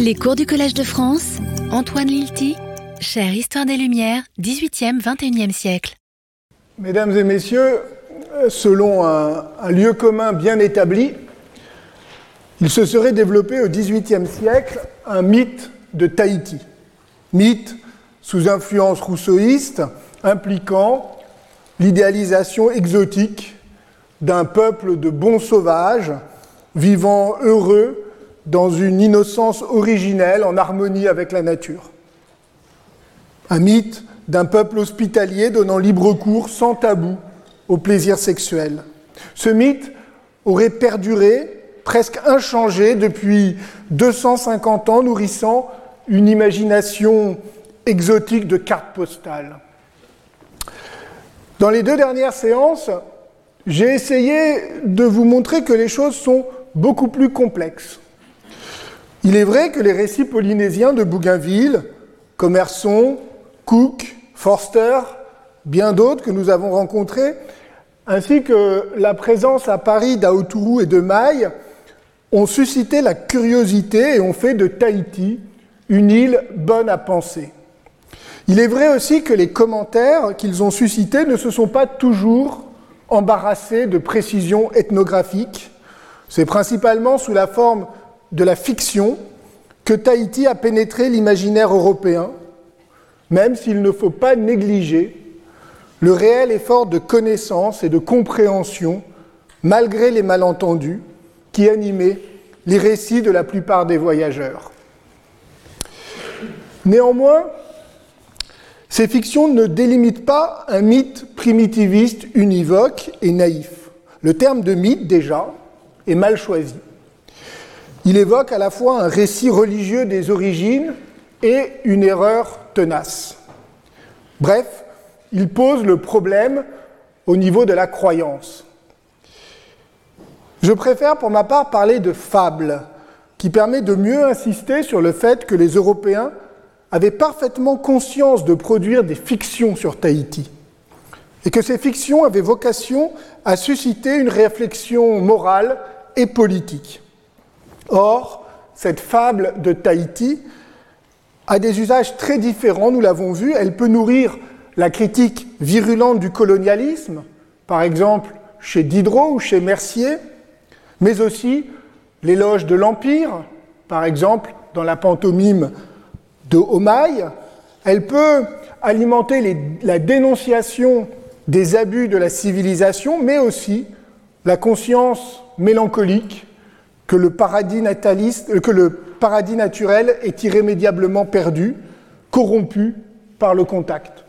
Les cours du Collège de France, Antoine Lilti, chère Histoire des Lumières, 18e, 21e siècle. Mesdames et messieurs, selon un, un lieu commun bien établi, il se serait développé au XVIIIe siècle un mythe de Tahiti. Mythe sous influence rousseauiste impliquant l'idéalisation exotique d'un peuple de bons sauvages vivant heureux dans une innocence originelle en harmonie avec la nature. Un mythe d'un peuple hospitalier donnant libre cours sans tabou au plaisir sexuel. Ce mythe aurait perduré presque inchangé depuis 250 ans, nourrissant une imagination exotique de cartes postales. Dans les deux dernières séances, j'ai essayé de vous montrer que les choses sont beaucoup plus complexes. Il est vrai que les récits polynésiens de Bougainville, Commerson, Cook, Forster, bien d'autres que nous avons rencontrés, ainsi que la présence à Paris d'Aoturu et de Maille, ont suscité la curiosité et ont fait de Tahiti une île bonne à penser. Il est vrai aussi que les commentaires qu'ils ont suscités ne se sont pas toujours embarrassés de précisions ethnographiques. C'est principalement sous la forme de la fiction que Tahiti a pénétré l'imaginaire européen, même s'il ne faut pas négliger le réel effort de connaissance et de compréhension, malgré les malentendus, qui animait les récits de la plupart des voyageurs. Néanmoins, ces fictions ne délimitent pas un mythe primitiviste univoque et naïf. Le terme de mythe, déjà, est mal choisi. Il évoque à la fois un récit religieux des origines et une erreur tenace. Bref, il pose le problème au niveau de la croyance. Je préfère pour ma part parler de fable, qui permet de mieux insister sur le fait que les Européens avaient parfaitement conscience de produire des fictions sur Tahiti, et que ces fictions avaient vocation à susciter une réflexion morale et politique. Or, cette fable de Tahiti a des usages très différents, nous l'avons vu, elle peut nourrir la critique virulente du colonialisme, par exemple chez Diderot ou chez Mercier, mais aussi l'éloge de l'Empire, par exemple dans la pantomime de Homaille. Elle peut alimenter la dénonciation des abus de la civilisation, mais aussi la conscience mélancolique que le paradis, nataliste, euh, que le paradis naturel est irrémédiablement perdu, corrompu par le contact.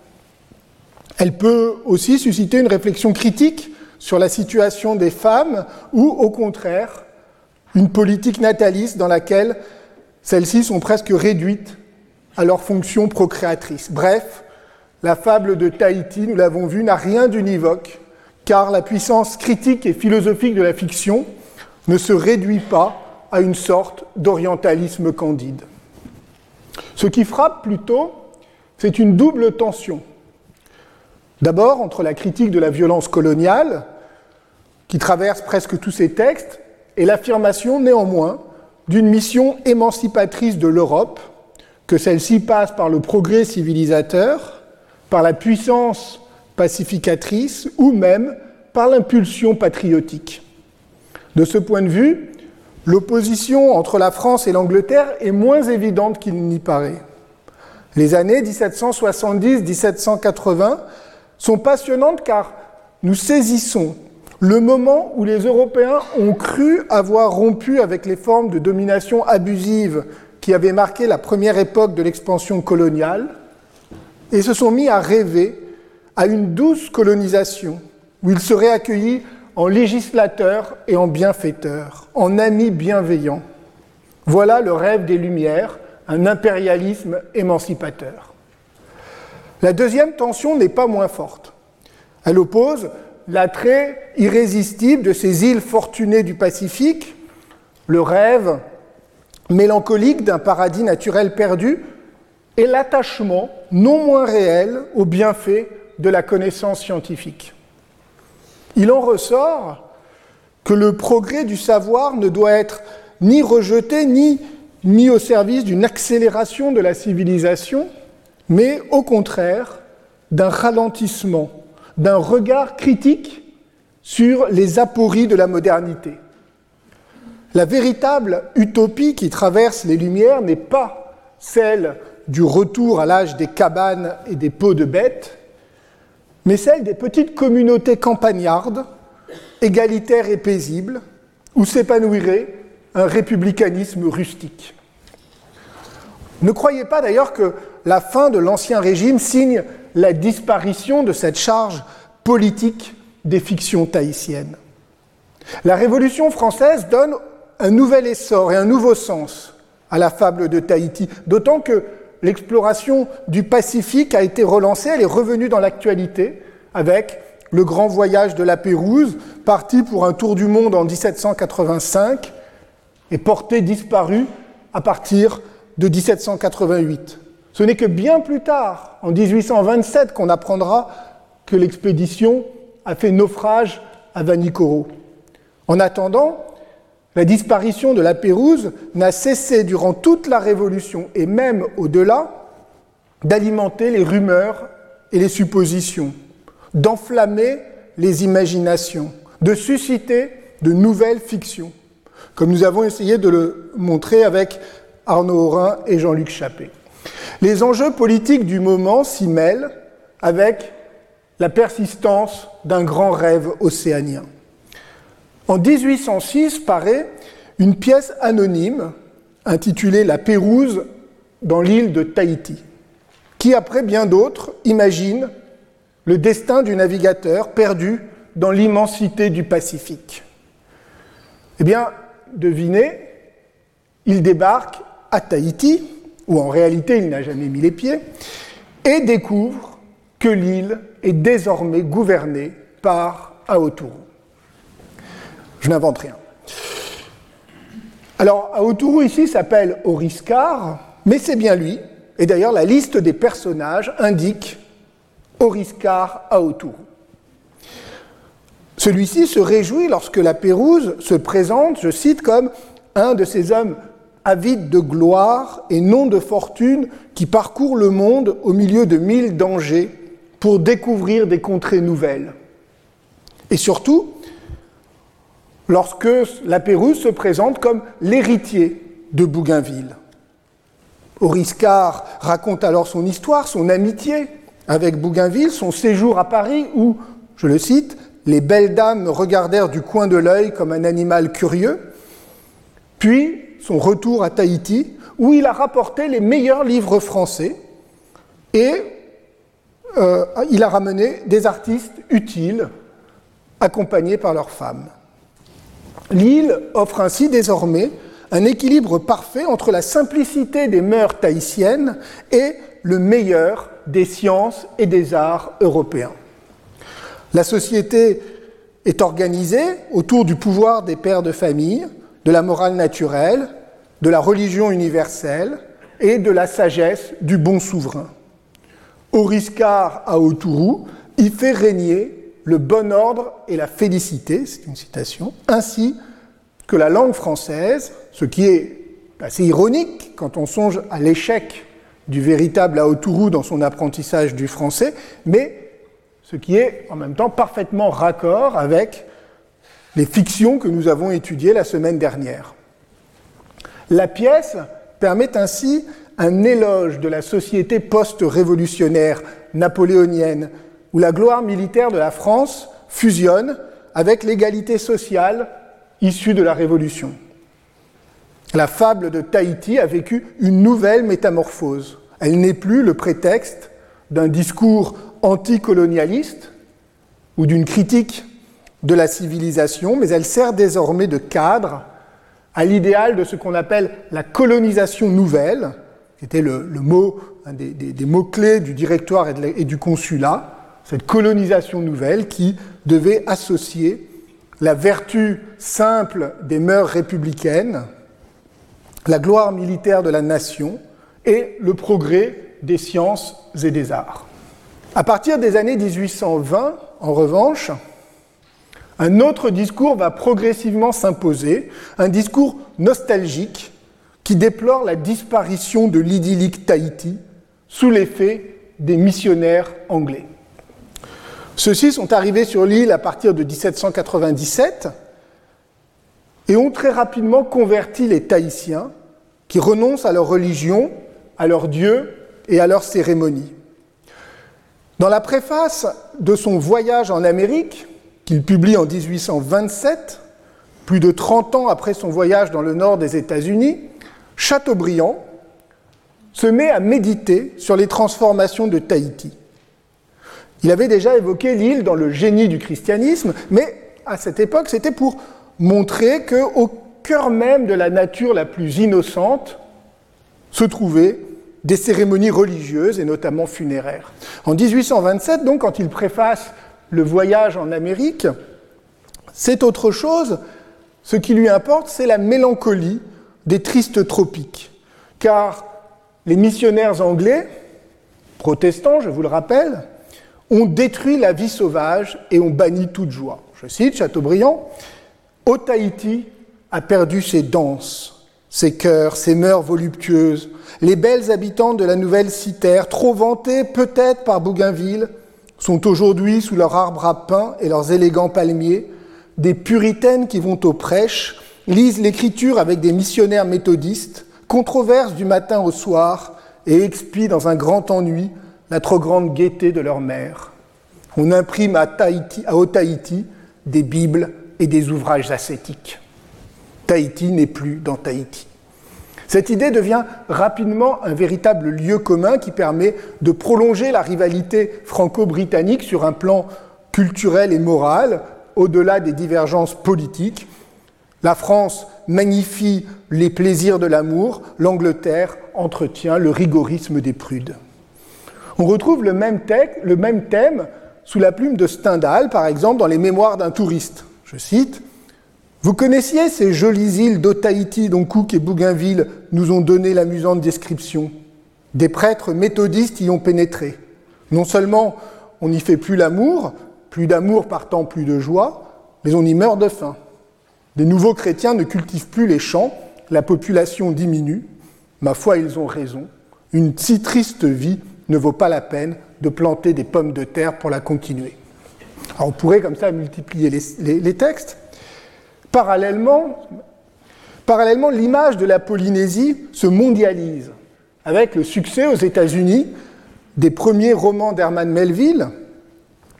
Elle peut aussi susciter une réflexion critique sur la situation des femmes ou au contraire une politique nataliste dans laquelle celles-ci sont presque réduites à leur fonction procréatrice. Bref, la fable de Tahiti, nous l'avons vu, n'a rien d'univoque, car la puissance critique et philosophique de la fiction ne se réduit pas à une sorte d'orientalisme candide. Ce qui frappe plutôt, c'est une double tension D'abord, entre la critique de la violence coloniale, qui traverse presque tous ces textes, et l'affirmation néanmoins d'une mission émancipatrice de l'Europe, que celle-ci passe par le progrès civilisateur, par la puissance pacificatrice ou même par l'impulsion patriotique. De ce point de vue, l'opposition entre la France et l'Angleterre est moins évidente qu'il n'y paraît. Les années 1770-1780 sont passionnantes car nous saisissons le moment où les Européens ont cru avoir rompu avec les formes de domination abusive qui avaient marqué la première époque de l'expansion coloniale et se sont mis à rêver à une douce colonisation où ils seraient accueillis en législateurs et en bienfaiteurs, en amis bienveillants. Voilà le rêve des Lumières, un impérialisme émancipateur. La deuxième tension n'est pas moins forte. Elle oppose l'attrait irrésistible de ces îles fortunées du Pacifique, le rêve mélancolique d'un paradis naturel perdu, et l'attachement non moins réel aux bienfaits de la connaissance scientifique. Il en ressort que le progrès du savoir ne doit être ni rejeté ni mis au service d'une accélération de la civilisation, mais au contraire d'un ralentissement, d'un regard critique sur les apories de la modernité. La véritable utopie qui traverse les Lumières n'est pas celle du retour à l'âge des cabanes et des peaux de bêtes, mais celle des petites communautés campagnardes, égalitaires et paisibles, où s'épanouirait un républicanisme rustique. Ne croyez pas d'ailleurs que la fin de l'Ancien Régime signe la disparition de cette charge politique des fictions tahitiennes. La Révolution française donne un nouvel essor et un nouveau sens à la fable de Tahiti, d'autant que l'exploration du Pacifique a été relancée, elle est revenue dans l'actualité avec le grand voyage de la Pérouse, parti pour un tour du monde en 1785 et porté disparu à partir de 1788. Ce n'est que bien plus tard, en 1827, qu'on apprendra que l'expédition a fait naufrage à Vanikoro. En attendant, la disparition de la Pérouse n'a cessé durant toute la Révolution et même au-delà d'alimenter les rumeurs et les suppositions, d'enflammer les imaginations, de susciter de nouvelles fictions, comme nous avons essayé de le montrer avec Arnaud Aurin et Jean-Luc Chappé. Les enjeux politiques du moment s'y mêlent avec la persistance d'un grand rêve océanien. En 1806 paraît une pièce anonyme intitulée La Pérouse dans l'île de Tahiti, qui, après bien d'autres, imagine le destin du navigateur perdu dans l'immensité du Pacifique. Eh bien, devinez, il débarque à Tahiti, où en réalité il n'a jamais mis les pieds, et découvre que l'île est désormais gouvernée par Aoturu. Je n'invente rien. Alors, Aoturu ici s'appelle Oriscar, mais c'est bien lui. Et d'ailleurs, la liste des personnages indique Oriscar Aoturu. Celui-ci se réjouit lorsque la Pérouse se présente, je cite, comme un de ces hommes avides de gloire et non de fortune qui parcourent le monde au milieu de mille dangers pour découvrir des contrées nouvelles. Et surtout, lorsque la Pérouse se présente comme l'héritier de Bougainville. Oriscar raconte alors son histoire, son amitié avec Bougainville, son séjour à Paris où, je le cite, les belles dames me regardèrent du coin de l'œil comme un animal curieux, puis son retour à Tahiti, où il a rapporté les meilleurs livres français et euh, il a ramené des artistes utiles accompagnés par leurs femmes. L'île offre ainsi désormais un équilibre parfait entre la simplicité des mœurs tahitiennes et le meilleur des sciences et des arts européens. La société est organisée autour du pouvoir des pères de famille, de la morale naturelle, de la religion universelle et de la sagesse du bon souverain. Oriscar Aoturu y fait régner le bon ordre et la félicité, c'est une citation, ainsi que la langue française, ce qui est assez ironique quand on songe à l'échec du véritable Aoturu dans son apprentissage du français, mais ce qui est en même temps parfaitement raccord avec les fictions que nous avons étudiées la semaine dernière. La pièce permet ainsi un éloge de la société post-révolutionnaire napoléonienne où la gloire militaire de la France fusionne avec l'égalité sociale issue de la Révolution. La fable de Tahiti a vécu une nouvelle métamorphose. Elle n'est plus le prétexte d'un discours anticolonialiste ou d'une critique de la civilisation, mais elle sert désormais de cadre à l'idéal de ce qu'on appelle la colonisation nouvelle, qui était le, mot, un des, mots-clés du directoire et du consulat, cette colonisation nouvelle qui devait associer la vertu simple des mœurs républicaines, la gloire militaire de la nation et le progrès des sciences et des arts. À partir des années 1820, en revanche, un autre discours va progressivement s'imposer, un discours nostalgique qui déplore la disparition de l'idyllique Tahiti sous l'effet des missionnaires anglais. Ceux-ci sont arrivés sur l'île à partir de 1797 et ont très rapidement converti les Tahitiens qui renoncent à leur religion, à leur Dieu et à leurs cérémonies. Dans la préface de son voyage en Amérique, qu'il publie en 1827, plus de 30 ans après son voyage dans le nord des États-Unis, Chateaubriand se met à méditer sur les transformations de Tahiti. Il avait déjà évoqué l'île dans le génie du christianisme, mais à cette époque, c'était pour montrer qu'au cœur même de la nature la plus innocente se trouvaient des cérémonies religieuses et notamment funéraires. En 1827, donc, quand il préface le voyage en Amérique, c'est autre chose. Ce qui lui importe, c'est la mélancolie des tristes tropiques. Car les missionnaires anglais, protestants, je vous le rappelle, ont détruit la vie sauvage et ont banni toute joie. Je cite Chateaubriand, Au Tahiti a perdu ses danses, ses cœurs, ses mœurs voluptueuses, les belles habitantes de la nouvelle cité, trop vantées peut-être par Bougainville, sont aujourd'hui sous leurs arbres à pain et leurs élégants palmiers, des puritaines qui vont aux prêches, lisent l'écriture avec des missionnaires méthodistes, controversent du matin au soir et expient dans un grand ennui la trop grande gaieté de leur mère. On imprime à, Tahiti, à des Bibles et des ouvrages ascétiques. Tahiti n'est plus dans Tahiti. Cette idée devient rapidement un véritable lieu commun qui permet de prolonger la rivalité franco-britannique sur un plan culturel et moral, au-delà des divergences politiques. La France magnifie les plaisirs de l'amour, l'Angleterre entretient le rigorisme des prudes. On retrouve le même, thème sous la plume de Stendhal, par exemple, dans les Mémoires d'un touriste. Je cite vous connaissiez ces jolies îles d'Otaïti dont Cook et Bougainville nous ont donné l'amusante description Des prêtres méthodistes y ont pénétré. Non seulement on n'y fait plus l'amour, plus d'amour partant plus de joie, mais on y meurt de faim. Les nouveaux chrétiens ne cultivent plus les champs, la population diminue. Ma foi, ils ont raison. Une si triste vie ne vaut pas la peine de planter des pommes de terre pour la continuer. on pourrait comme ça multiplier les textes. Parallèlement, l'image de la Polynésie se mondialise avec le succès aux États-Unis des premiers romans d'Herman Melville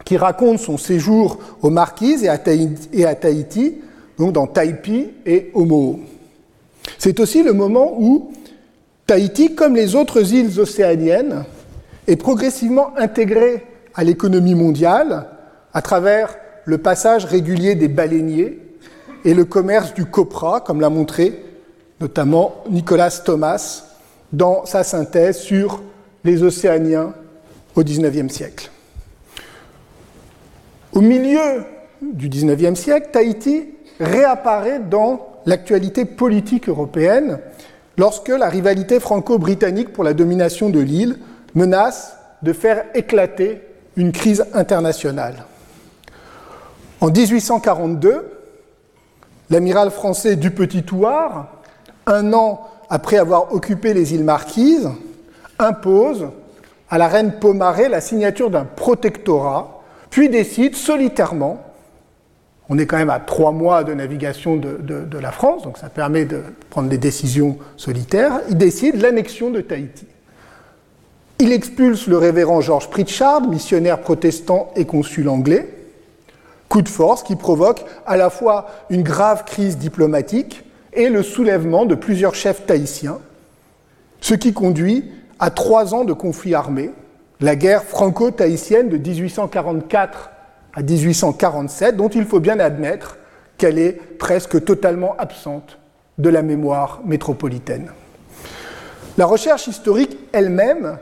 qui racontent son séjour aux Marquises et à Tahiti, donc dans Taipi et Homo. C'est aussi le moment où Tahiti, comme les autres îles océaniennes, est progressivement intégrée à l'économie mondiale à travers le passage régulier des baleiniers et le commerce du copra, comme l'a montré notamment Nicolas Thomas dans sa synthèse sur les Océaniens au XIXe siècle. Au milieu du XIXe siècle, Tahiti réapparaît dans l'actualité politique européenne lorsque la rivalité franco-britannique pour la domination de l'île menace de faire éclater une crise internationale. En 1842, l'amiral français du Petit Touard, un an après avoir occupé les îles Marquises, impose à la reine Pomaré la signature d'un protectorat, puis décide solitairement, on est quand même à trois mois de navigation de la France, donc ça permet de prendre des décisions solitaires, il décide l'annexion de Tahiti. Il expulse le révérend George Pritchard, missionnaire protestant et consul anglais, coup de force qui provoque à la fois une grave crise diplomatique et le soulèvement de plusieurs chefs tahitiens, ce qui conduit à trois ans de conflit armé, la guerre franco-tahitienne de 1844 à 1847, dont il faut bien admettre qu'elle est presque totalement absente de la mémoire métropolitaine. La recherche historique elle-même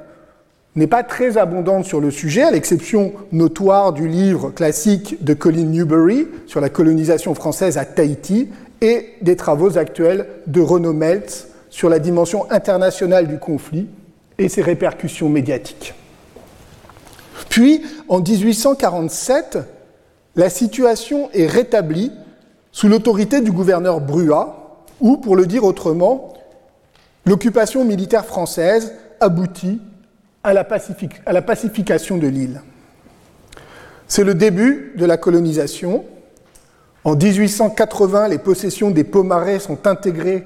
n'est pas très abondante sur le sujet, à l'exception notoire du livre classique de Colin Newberry sur la colonisation française à Tahiti et des travaux actuels de Renaud Meltz sur la dimension internationale du conflit et ses répercussions médiatiques. Puis, en 1847, la situation est rétablie sous l'autorité du gouverneur Brua, ou, pour le dire autrement, l'occupation militaire française aboutit à la, à la pacification de l'île. C'est le début de la colonisation. En 1880, les possessions des Pomarés sont intégrées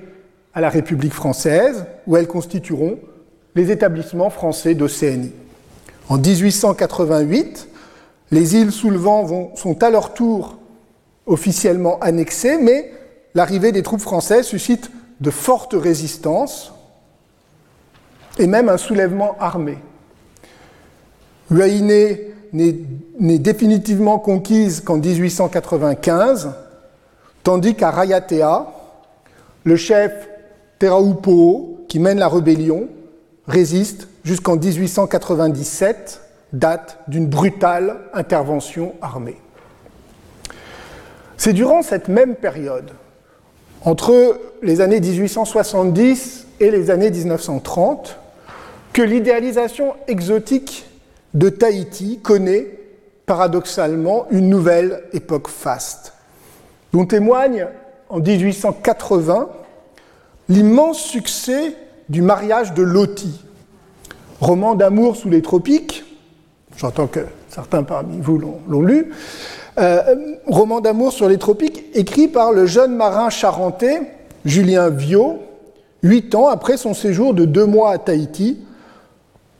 à la République française, où elles constitueront les établissements français d'Océanie. En 1888, les îles sous le vent sont à leur tour officiellement annexées, mais l'arrivée des troupes françaises suscite de fortes résistances et même un soulèvement armé. Huaïné n'est définitivement conquise qu'en 1895, tandis qu'à Rayatea, le chef Teraupo, qui mène la rébellion, résiste jusqu'en 1897, date d'une brutale intervention armée. C'est durant cette même période, entre les années 1870 et les années 1930, que l'idéalisation exotique de Tahiti connaît paradoxalement une nouvelle époque faste, dont témoigne en 1880 l'immense succès du mariage de Loti, roman d'amour sous les tropiques, j'entends que certains parmi vous l'ont lu, euh, roman d'amour sur les tropiques écrit par le jeune marin charentais Julien Viau, huit ans après son séjour de deux mois à Tahiti,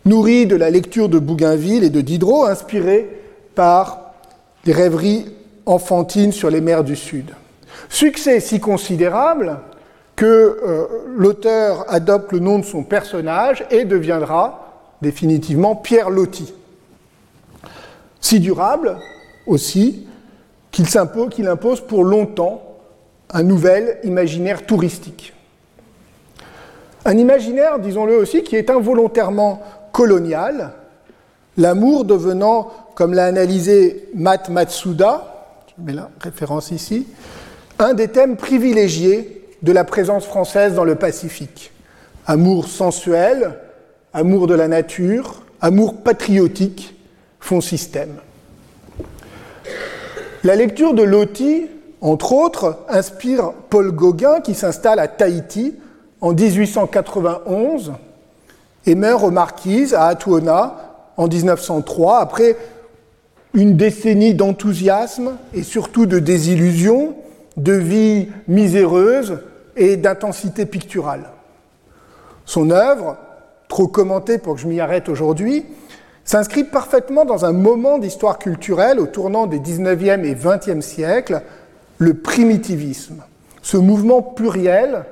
nourri de la lecture de Bougainville et de Diderot, inspiré par les rêveries enfantines sur les mers du Sud. Succès si considérable que euh, l'auteur adopte le nom de son personnage et deviendra définitivement Pierre Loti. Si durable aussi qu'il qu'il impose pour longtemps un nouvel imaginaire touristique. Un imaginaire, disons-le aussi, qui est involontairement colonial, l'amour devenant, comme l'a analysé Matt Matsuda, je mets la référence ici, un des thèmes privilégiés de la présence française dans le Pacifique. Amour sensuel, amour de la nature, amour patriotique font système. La lecture de Loti, entre autres, inspire Paul Gauguin qui s'installe à Tahiti en 1891 et meurt aux Marquises à Atuona en 1903 après une décennie d'enthousiasme et surtout de désillusion, de vie miséreuse et d'intensité picturale. Son œuvre, trop commentée pour que je m'y arrête aujourd'hui, s'inscrit parfaitement dans un moment d'histoire culturelle au tournant des 19e et 20e siècles, le primitivisme, ce mouvement pluriel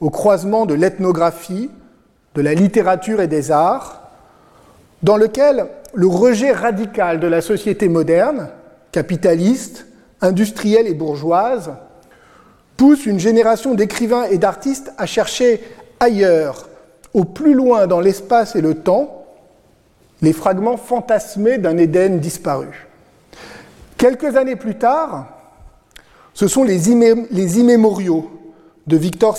au croisement de l'ethnographie, de la littérature et des arts, dans lequel le rejet radical de la société moderne, capitaliste, industrielle et bourgeoise, pousse une génération d'écrivains et d'artistes à chercher ailleurs, au plus loin dans l'espace et le temps, les fragments fantasmés d'un Éden disparu. Quelques années plus tard, ce sont les, immémoriaux de Victor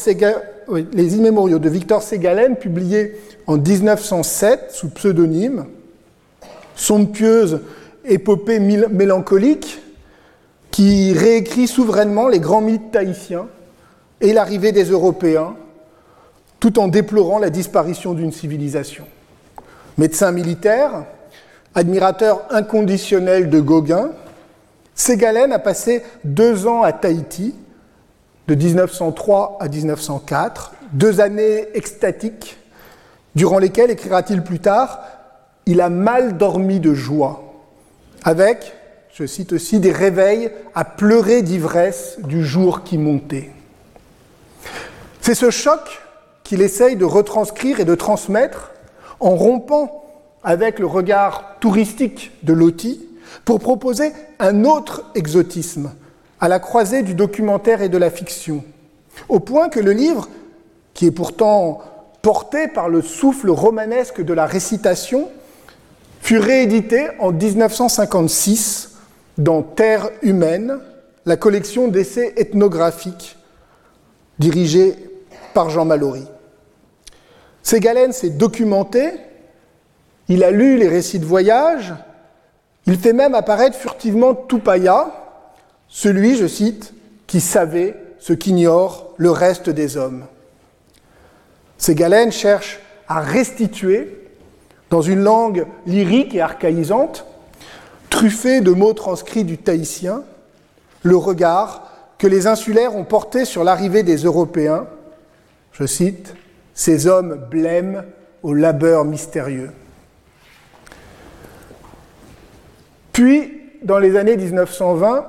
les immémoriaux de Victor Ségalen, publiés en 1907 sous pseudonyme, somptueuse épopée mélancolique qui réécrit souverainement les grands mythes tahitiens et l'arrivée des Européens, tout en déplorant la disparition d'une civilisation. Médecin militaire, admirateur inconditionnel de Gauguin, Ségalen a passé deux ans à Tahiti de 1903 à 1904, deux années extatiques, durant lesquelles, écrira-t-il plus tard, il a mal dormi de joie, avec, je cite aussi, des réveils à pleurer d'ivresse du jour qui montait. C'est ce choc qu'il essaye de retranscrire et de transmettre en rompant avec le regard touristique de Loti pour proposer un autre exotisme, à la croisée du documentaire et de la fiction, au point que le livre, qui est pourtant porté par le souffle romanesque de la récitation, fut réédité en 1956 dans Terre humaine, la collection d'essais ethnographiques dirigée par Jean Mallory. Ségalen s'est documenté, il a lu les récits de voyage, il fait même apparaître furtivement Tupaya, celui, je cite, qui savait ce qu'ignore le reste des hommes. Ségalen cherche à restituer, dans une langue lyrique et archaïsante, truffée de mots transcrits du tahitien, le regard que les insulaires ont porté sur l'arrivée des Européens, je cite, ces hommes blêmes au labeur mystérieux. Puis, dans les années 1920,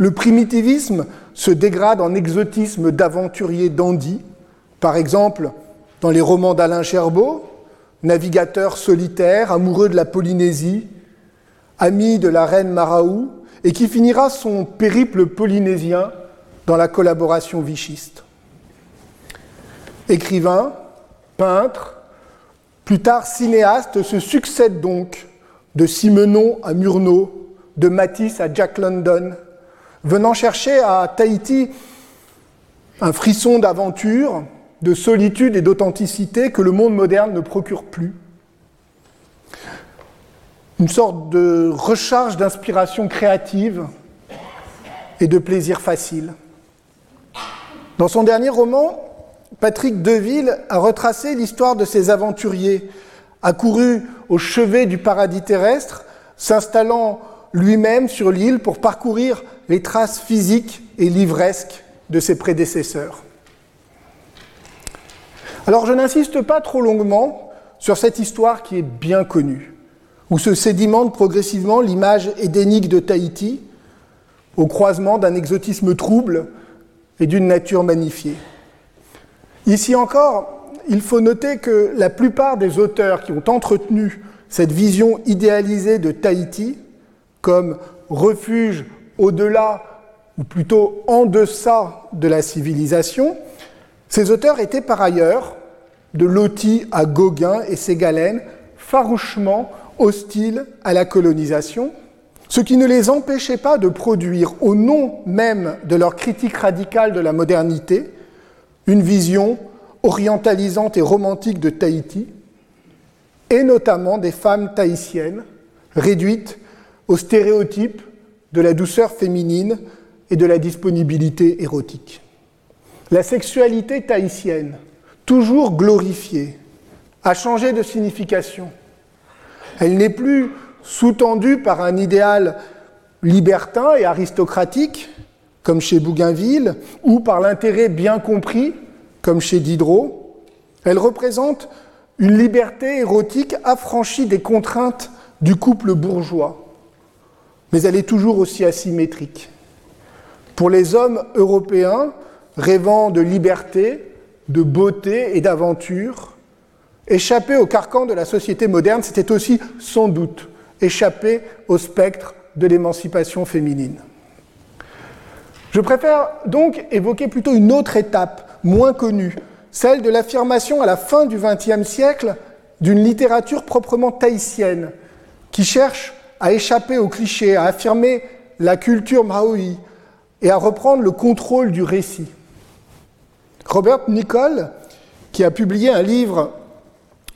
le primitivisme se dégrade en exotisme d'aventuriers dandys, par exemple dans les romans d'Alain Cherbeau, navigateur solitaire, amoureux de la Polynésie, ami de la reine Maraou, et qui finira son périple polynésien dans la collaboration vichiste. Écrivain, peintre, plus tard cinéaste, se succèdent donc de Simenon à Murnau, de Matisse à Jack London, venant chercher à Tahiti un frisson d'aventure, de solitude et d'authenticité que le monde moderne ne procure plus. Une sorte de recharge d'inspiration créative et de plaisir facile. Dans son dernier roman, Patrick Deville a retracé l'histoire de ces aventuriers, accourus au chevet du paradis terrestre, s'installant lui-même sur l'île pour parcourir les traces physiques et livresques de ses prédécesseurs. Alors je n'insiste pas trop longuement sur cette histoire qui est bien connue, où se sédimente progressivement l'image édénique de Tahiti, au croisement d'un exotisme trouble et d'une nature magnifiée. Ici encore, il faut noter que la plupart des auteurs qui ont entretenu cette vision idéalisée de Tahiti comme refuge au-delà, ou plutôt en deçà de la civilisation, ces auteurs étaient par ailleurs, de Loti à Gauguin et Ségalen, farouchement hostiles à la colonisation, ce qui ne les empêchait pas de produire, au nom même de leur critique radicale de la modernité, une vision orientalisante et romantique de Tahiti, et notamment des femmes tahitiennes, réduites aux stéréotypes de la douceur féminine et de la disponibilité érotique. La sexualité tahitienne, toujours glorifiée, a changé de signification. Elle n'est plus sous-tendue par un idéal libertin et aristocratique, comme chez Bougainville, ou par l'intérêt bien compris, comme chez Diderot. Elle représente une liberté érotique affranchie des contraintes du couple bourgeois, mais elle est toujours aussi asymétrique. Pour les hommes européens rêvant de liberté, de beauté et d'aventure, échapper au carcan de la société moderne, c'était aussi sans doute échapper au spectre de l'émancipation féminine. Je préfère donc évoquer plutôt une autre étape, moins connue, celle de l'affirmation à la fin du XXe siècle d'une littérature proprement tahitienne, qui cherche à échapper aux clichés, à affirmer la culture maori et à reprendre le contrôle du récit. Robert Nicole, qui a publié un livre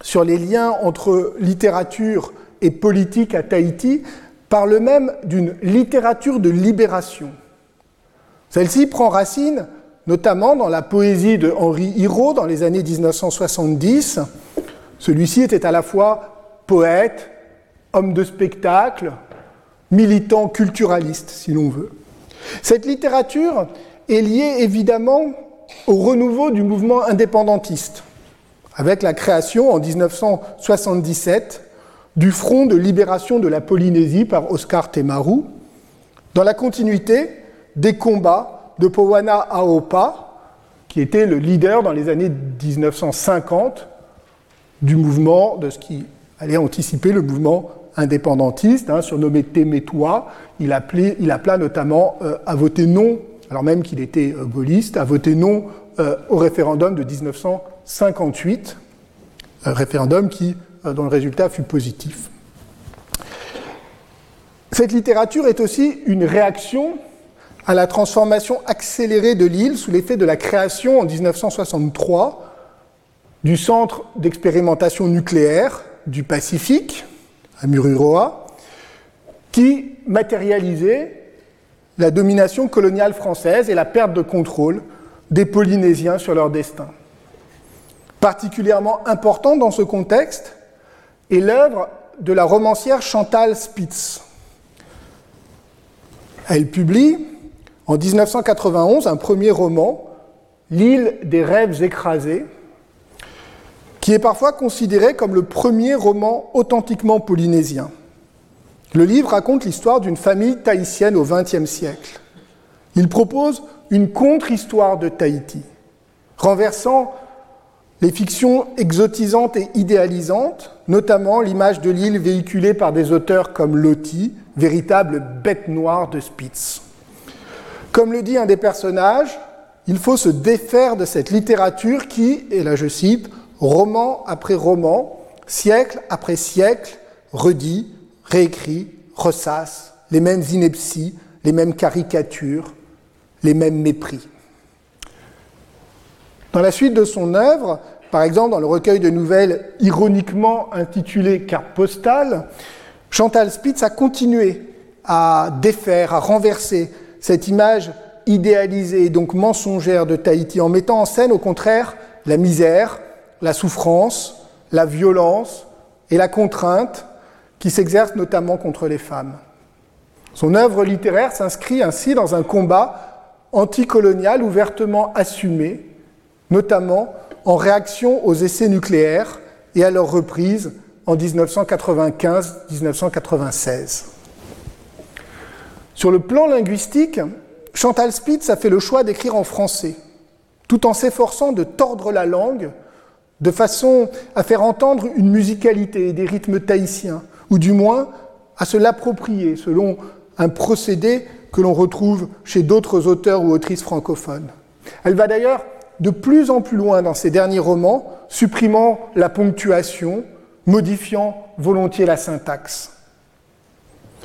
sur les liens entre littérature et politique à Tahiti, parle même d'une littérature de libération. Celle-ci prend racine notamment dans la poésie de Henri Hirault dans les années 1970. Celui-ci était à la fois poète, homme de spectacle, militant culturaliste, si l'on veut. Cette littérature est liée évidemment au renouveau du mouvement indépendantiste, avec la création en 1977 du Front de libération de la Polynésie par Oscar Temaru, dans la continuité des combats de Powana Aopa, qui était le leader dans les années 1950 du mouvement, de ce qui allait anticiper le mouvement indépendantiste, hein, surnommé Temetua. Il, il appela notamment euh, à voter non, alors même qu'il était euh, gaulliste, à voter non euh, au référendum de 1958, un référendum qui, dont le résultat fut positif. Cette littérature est aussi une réaction à la transformation accélérée de l'île sous l'effet de la création en 1963 du Centre d'expérimentation nucléaire du Pacifique, Mururoa, qui matérialisait la domination coloniale française et la perte de contrôle des Polynésiens sur leur destin. Particulièrement importante dans ce contexte est l'œuvre de la romancière Chantal Spitz. Elle publie en 1991 un premier roman, L'île des rêves écrasés, qui est parfois considéré comme le premier roman authentiquement polynésien. Le livre raconte l'histoire d'une famille tahitienne au XXe siècle. Il propose une contre-histoire de Tahiti, renversant les fictions exotisantes et idéalisantes, notamment l'image de l'île véhiculée par des auteurs comme Loti, véritable bête noire de Spitz. Comme le dit un des personnages, il faut se défaire de cette littérature qui, et là je cite, roman après roman, siècle après siècle, redit, réécrit, ressasse les mêmes inepties, les mêmes caricatures, les mêmes mépris. Dans la suite de son œuvre, par exemple dans le recueil de nouvelles ironiquement intitulé Carte postale, Chantal Spitz a continué à défaire, à renverser cette image idéalisée et donc mensongère de Tahiti en mettant en scène au contraire la misère, la souffrance, la violence et la contrainte qui s'exercent notamment contre les femmes. Son œuvre littéraire s'inscrit ainsi dans un combat anticolonial ouvertement assumé, notamment en réaction aux essais nucléaires et à leur reprise en 1995-1996. Sur le plan linguistique, Chantal Spitz a fait le choix d'écrire en français, tout en s'efforçant de tordre la langue de façon à faire entendre une musicalité des rythmes tahitiens, ou du moins à se l'approprier selon un procédé que l'on retrouve chez d'autres auteurs ou autrices francophones. Elle va d'ailleurs de plus en plus loin dans ses derniers romans, supprimant la ponctuation, modifiant volontiers la syntaxe.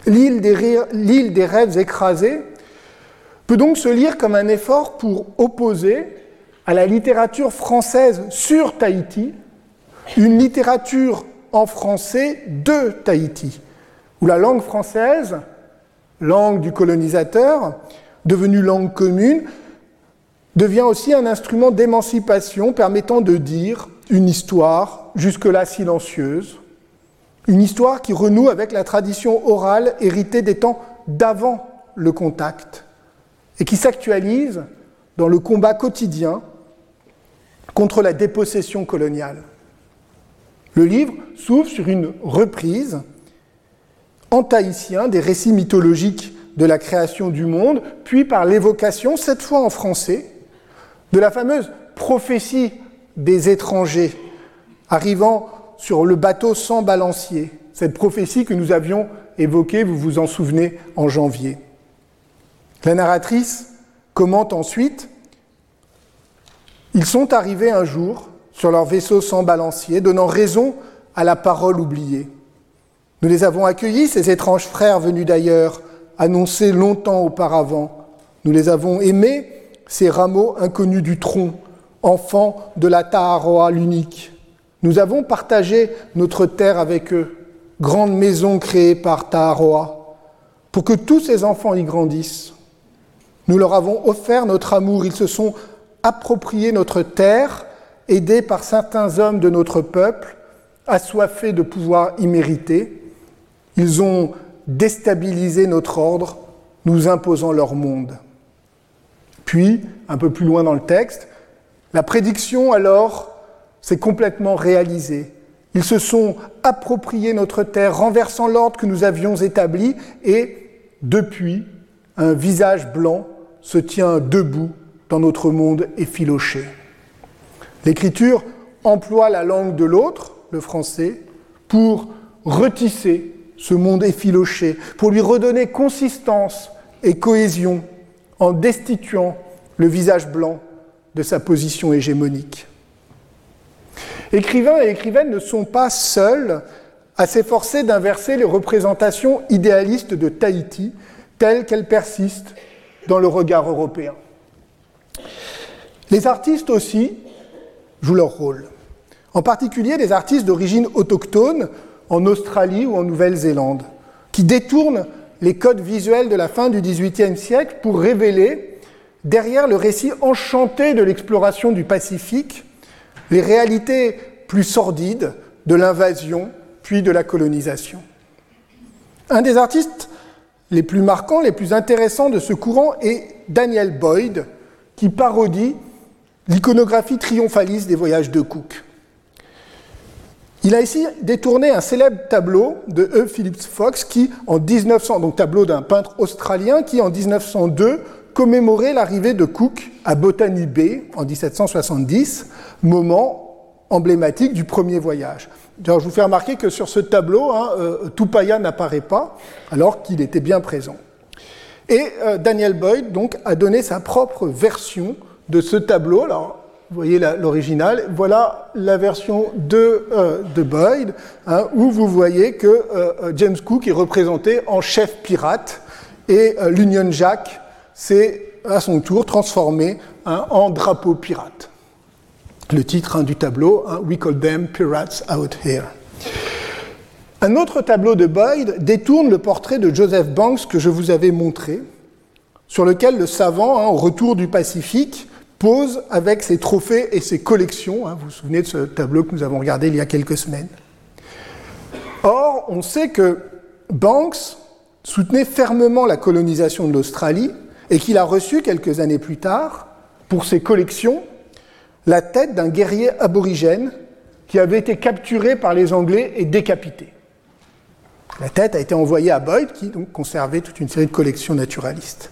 L'île des, des, rêves écrasés peut donc se lire comme un effort pour opposer à la littérature française sur Tahiti une littérature en français de Tahiti, où la langue française, langue du colonisateur, devenue langue commune, devient aussi un instrument d'émancipation permettant de dire une histoire jusque-là silencieuse, une histoire qui renoue avec la tradition orale héritée des temps d'avant le contact et qui s'actualise dans le combat quotidien contre la dépossession coloniale. Le livre s'ouvre sur une reprise en tahitien des récits mythologiques de la création du monde, puis par l'évocation, cette fois en français, de la fameuse prophétie des étrangers arrivant sur le bateau sans balancier, cette prophétie que nous avions évoquée, vous vous en souvenez, en janvier. La narratrice commente ensuite Ils sont arrivés un jour sur leur vaisseau sans balancier, donnant raison à la parole oubliée. Nous les avons accueillis, ces étranges frères venus d'ailleurs, annoncés longtemps auparavant. Nous les avons aimés, ces rameaux inconnus du tronc, enfants de la Taharoa l'unique. Nous avons partagé notre terre avec eux, grande maison créée par Taharoa, pour que tous ces enfants y grandissent. Nous leur avons offert notre amour, ils se sont appropriés notre terre, aidés par certains hommes de notre peuple, assoiffés de pouvoir immérité. Ils ont déstabilisé notre ordre, nous imposant leur monde. Puis, un peu plus loin dans le texte, la prédiction alors s'est complètement réalisée. Ils se sont appropriés notre terre, renversant l'ordre que nous avions établi, et depuis, un visage blanc se tient debout dans notre monde effiloché. L'écriture emploie la langue de l'autre, le français, pour retisser ce monde effiloché, pour lui redonner consistance et cohésion en destituant le visage blanc de sa position hégémonique. Écrivains et écrivaines ne sont pas seuls à s'efforcer d'inverser les représentations idéalistes de Tahiti telles qu'elles persistent dans le regard européen. Les artistes aussi jouent leur rôle, en particulier les artistes d'origine autochtone en Australie ou en Nouvelle-Zélande, qui détournent les codes visuels de la fin du XVIIIe siècle pour révéler, derrière le récit enchanté de l'exploration du Pacifique, les réalités plus sordides de l'invasion puis de la colonisation. Un des artistes les plus marquants, les plus intéressants de ce courant est Daniel Boyd, qui parodie l'iconographie triomphaliste des voyages de Cook. Il a ici détourné un célèbre tableau de E. Phillips Fox, qui en 1900, donc tableau d'un peintre australien, qui en 1902 commémorait l'arrivée de Cook à Botany Bay en 1770, moment emblématique du premier voyage. je vous fais remarquer que sur ce tableau, hein, euh, Tupaya n'apparaît pas, alors qu'il était bien présent. Et euh, Daniel Boyd donc, a donné sa propre version de ce tableau. Alors, vous voyez l'original. Voilà la version de, euh, Boyd, hein, où vous voyez que James Cook est représenté en chef pirate et l'Union Jack s'est à son tour transformé hein, en drapeau pirate le titre hein, du tableau, We Call Them Pirates Out Here. Un autre tableau de Boyd détourne le portrait de Joseph Banks que je vous avais montré, sur lequel le savant, hein, au retour du Pacifique, pose avec ses trophées et ses collections. vous vous souvenez de ce tableau que nous avons regardé il y a quelques semaines. Or, on sait que Banks soutenait fermement la colonisation de l'Australie et qu'il a reçu quelques années plus tard, pour ses collections, la tête d'un guerrier aborigène qui avait été capturé par les Anglais et décapité. La tête a été envoyée à Boyd, qui donc conservait toute une série de collections naturalistes.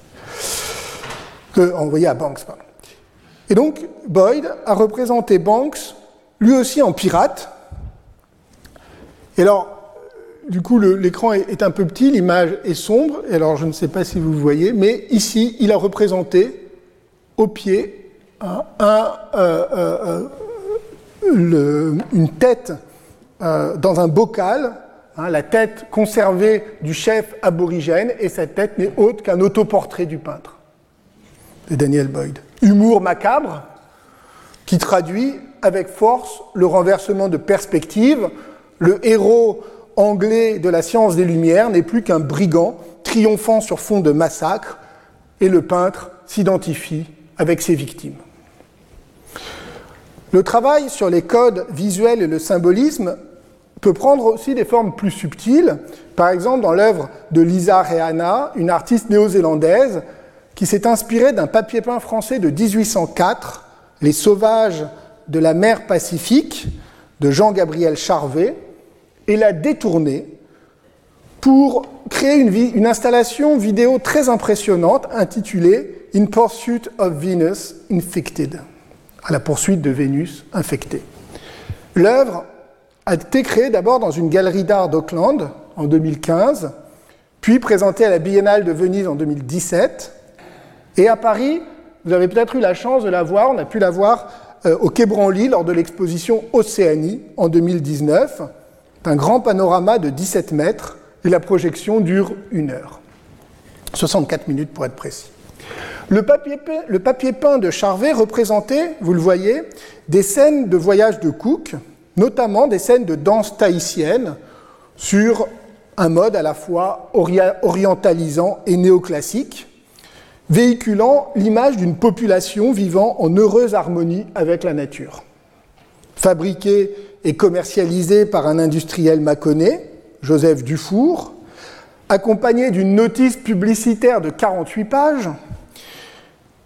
Euh, envoyée à Banks, pardon. Et donc, Boyd a représenté Banks, lui aussi en pirate. Et alors, du coup, l'écran est, un peu petit, l'image est sombre, et alors je ne sais pas si vous voyez, mais ici, il a représenté au pied un, euh, euh, une tête euh, dans un bocal, hein, la tête conservée du chef aborigène, et cette tête n'est autre qu'un autoportrait du peintre, de Daniel Boyd. Humour macabre, qui traduit avec force le renversement de perspective. Le héros anglais de la science des Lumières n'est plus qu'un brigand triomphant sur fond de massacre, et le peintre s'identifie avec ses victimes. Le travail sur les codes visuels et le symbolisme peut prendre aussi des formes plus subtiles. Par exemple, dans l'œuvre de Lisa Reana, une artiste néo-zélandaise qui s'est inspirée d'un papier peint français de 1804, Les sauvages de la mer Pacifique, de Jean-Gabriel Charvet, et l'a détourné pour créer une, une, installation vidéo très impressionnante intitulée In Pursuit of Venus Infected à la poursuite de Vénus infectée. L'œuvre a été créée d'abord dans une galerie d'art d'Auckland en 2015, puis présentée à la Biennale de Venise en 2017. Et à Paris, vous avez peut-être eu la chance de la voir, on a pu la voir euh, au Quai Branly lors de l'exposition Océanie en 2019. C'est un grand panorama de 17 mètres et la projection dure une heure. 64 minutes pour être précis. Le papier, peint, de Charvet représentait, vous le voyez, des scènes de voyage de Cook, notamment des scènes de danse tahitienne sur un mode à la fois orientalisant et néoclassique, véhiculant l'image d'une population vivant en heureuse harmonie avec la nature. Fabriqué et commercialisé par un industriel mâconnais, Joseph Dufour, accompagné d'une notice publicitaire de 48 pages,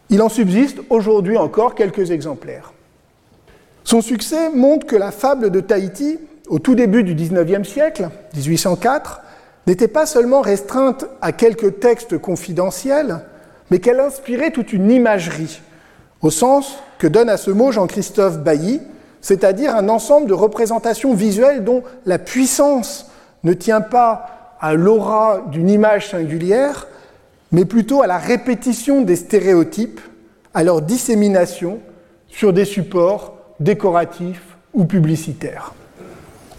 il en subsiste aujourd'hui encore quelques exemplaires. Son succès montre que la fable de Tahiti, au tout début du XIXe siècle, 1804, n'était pas seulement restreinte à quelques textes confidentiels, mais qu'elle inspirait toute une imagerie, au sens que donne à ce mot Jean-Christophe Bailly, c'est-à-dire un ensemble de représentations visuelles dont la puissance ne tient pas à l'aura d'une image singulière, mais plutôt à la répétition des stéréotypes, à leur dissémination sur des supports décoratifs ou publicitaires.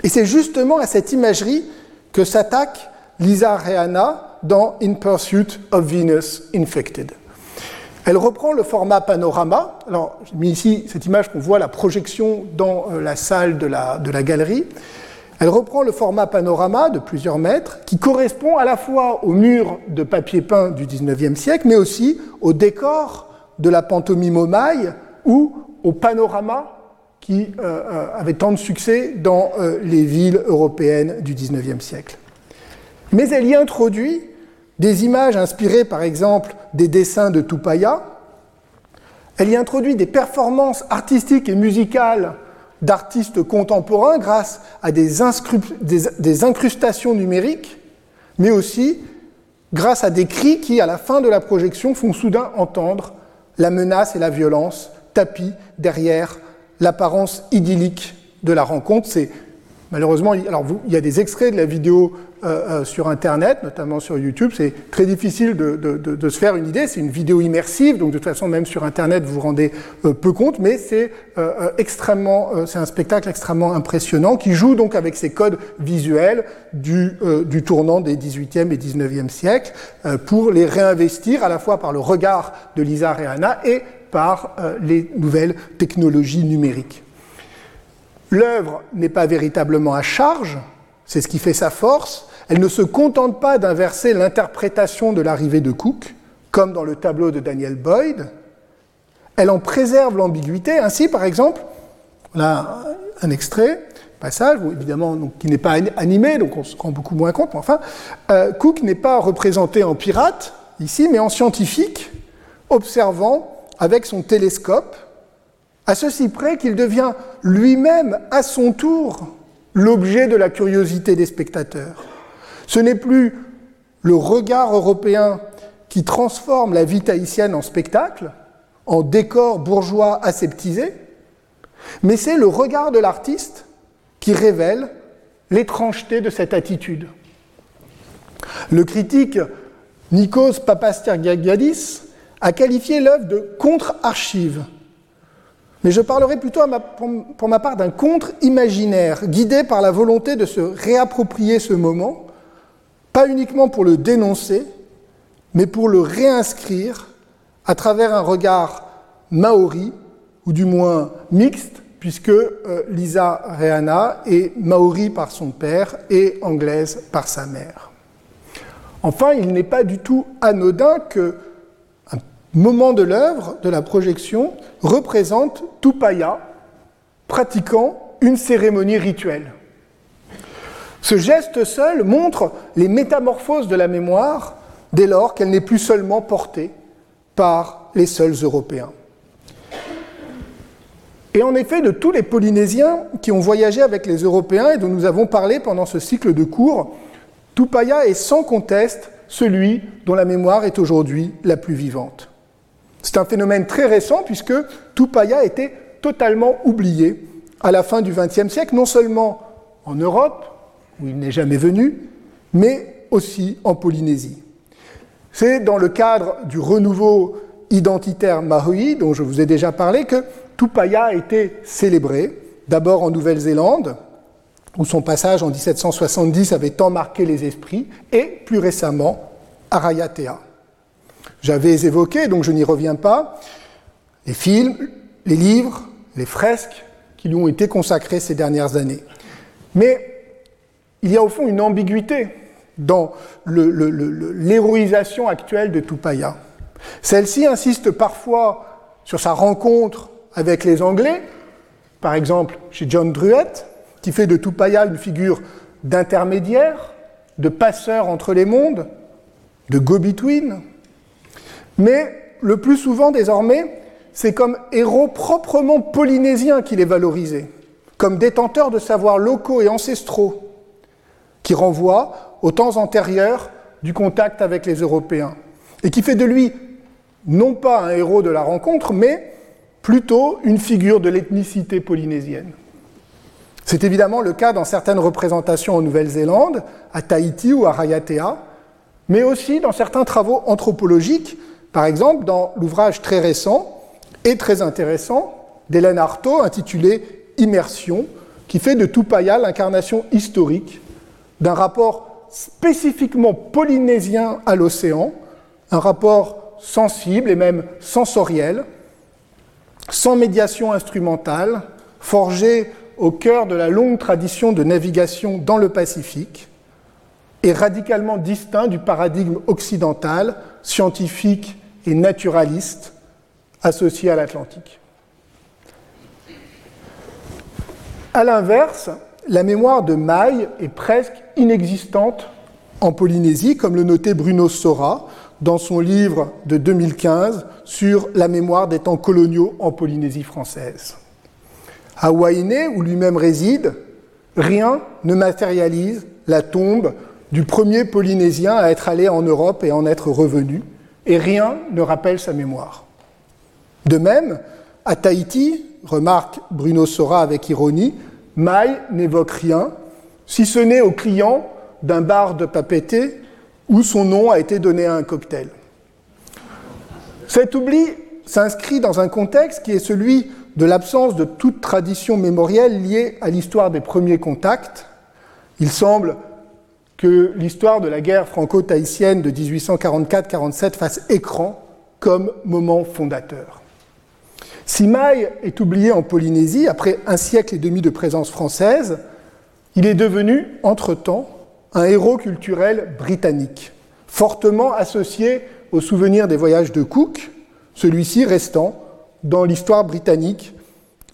Et c'est justement à cette imagerie que s'attaque Lisa Reana dans In Pursuit of Venus Infected. Elle reprend le format panorama. Alors, j'ai mis ici cette image qu'on voit la projection dans euh, la salle de la, de la galerie. Elle reprend le format panorama de plusieurs mètres qui correspond à la fois au mur de papier peint du XIXe siècle, mais aussi au décor de la pantomime au ou au panorama qui avait tant de succès dans les villes européennes du XIXe siècle. Mais elle y introduit des images inspirées par exemple des dessins de Tupaya, elle y introduit des performances artistiques et musicales d'artistes contemporains grâce à des, incrustations numériques, mais aussi grâce à des cris qui, à la fin de la projection, font soudain entendre la menace et la violence tapis derrière l'apparence idyllique de la rencontre. C'est malheureusement, alors il y a des extraits de la vidéo euh, euh, sur Internet, notamment sur YouTube. C'est très difficile de, se faire une idée. C'est une vidéo immersive, donc de toute façon, même sur Internet, vous vous rendez euh, peu compte, mais c'est extrêmement, c'est un spectacle extrêmement impressionnant qui joue donc avec ces codes visuels du, tournant des 18e et 19e siècles pour les réinvestir à la fois par le regard de Lisa Reana et par les nouvelles technologies numériques. L'œuvre n'est pas véritablement à charge, c'est ce qui fait sa force, elle ne se contente pas d'inverser l'interprétation de l'arrivée de Cook, comme dans le tableau de Daniel Boyd, elle en préserve l'ambiguïté. Ainsi, par exemple, on un extrait, passage, évidemment, qui n'est pas animé, donc on se rend beaucoup moins compte, mais enfin, euh, Cook n'est pas représenté en pirate, ici, mais en scientifique, observant avec son télescope, à ceci près qu'il devient lui-même, à son tour, l'objet de la curiosité des spectateurs. Ce n'est plus le regard européen qui transforme la vie tahitienne en spectacle, en décor bourgeois aseptisé, mais c'est le regard de l'artiste qui révèle l'étrangeté de cette attitude. Le critique Nikos Papastergagadis a qualifié l'œuvre de contre-archive, mais je parlerai plutôt pour ma part d'un contre-imaginaire, guidé par la volonté de se réapproprier ce moment pas uniquement pour le dénoncer, mais pour le réinscrire à travers un regard maori, ou du moins mixte, puisque euh, Lisa Reana est maori par son père et anglaise par sa mère. Enfin, il n'est pas du tout anodin que moment de l'œuvre, de la projection, représente Tupaya pratiquant une cérémonie rituelle. Ce geste seul montre les métamorphoses de la mémoire dès lors qu'elle n'est plus seulement portée par les seuls Européens. Et en effet, de tous les Polynésiens qui ont voyagé avec les Européens et dont nous avons parlé pendant ce cycle de cours, Tupaya est sans conteste celui dont la mémoire est aujourd'hui la plus vivante. C'est un phénomène très récent puisque Tupaya était totalement oublié à la fin du XXe siècle, non seulement en Europe, où il n'est jamais venu, mais aussi en Polynésie. C'est dans le cadre du renouveau identitaire mahui, dont je vous ai déjà parlé, que Tupaya a été célébré, d'abord en Nouvelle-Zélande, où son passage en 1770 avait tant marqué les esprits, et plus récemment à Rayatea. J'avais évoqué, donc je n'y reviens pas, les films, les livres, les fresques qui lui ont été consacrés ces dernières années. Mais il y a au fond une ambiguïté dans l'héroïsation actuelle de Tupaya. Celle-ci insiste parfois sur sa rencontre avec les Anglais, par exemple chez John Druett, qui fait de Tupaya une figure d'intermédiaire, de passeur entre les mondes, de go-between. Mais le plus souvent désormais, c'est comme héros proprement polynésien qu'il est valorisé, comme détenteur de savoirs locaux et ancestraux, qui renvoie aux temps antérieurs du contact avec les Européens, et qui fait de lui non pas un héros de la rencontre, mais plutôt une figure de l'ethnicité polynésienne. C'est évidemment le cas dans certaines représentations en Nouvelle-Zélande, à Tahiti ou à Rayatea, mais aussi dans certains travaux anthropologiques, par exemple dans l'ouvrage très récent et très intéressant d'Hélène Artaud intitulé Immersion, qui fait de Tupaya l'incarnation historique d'un rapport spécifiquement polynésien à l'océan, un rapport sensible et même sensoriel, sans médiation instrumentale, forgé au cœur de la longue tradition de navigation dans le Pacifique, et radicalement distinct du paradigme occidental, scientifique et naturaliste associé à l'Atlantique. A l'inverse, la mémoire de Maille est presque inexistante en Polynésie, comme le notait Bruno Sora dans son livre de 2015 sur la mémoire des temps coloniaux en Polynésie française. À Wainé, où lui-même réside, rien ne matérialise la tombe du premier Polynésien à être allé en Europe et en être revenu, et rien ne rappelle sa mémoire. De même, à Tahiti, remarque Bruno Sora avec ironie, Maï n'évoque rien, si ce n'est au client d'un bar de Papété où son nom a été donné à un cocktail. Cet oubli s'inscrit dans un contexte qui est celui de l'absence de toute tradition mémorielle liée à l'histoire des premiers contacts. Il semble que l'histoire de la guerre franco-tahitienne de 1844-47 fasse écran comme moment fondateur. Si Maï est oublié en Polynésie après un siècle et demi de présence française, il est devenu, entre-temps, un héros culturel britannique, fortement associé au souvenir des voyages de Cook, celui-ci restant, dans l'histoire britannique,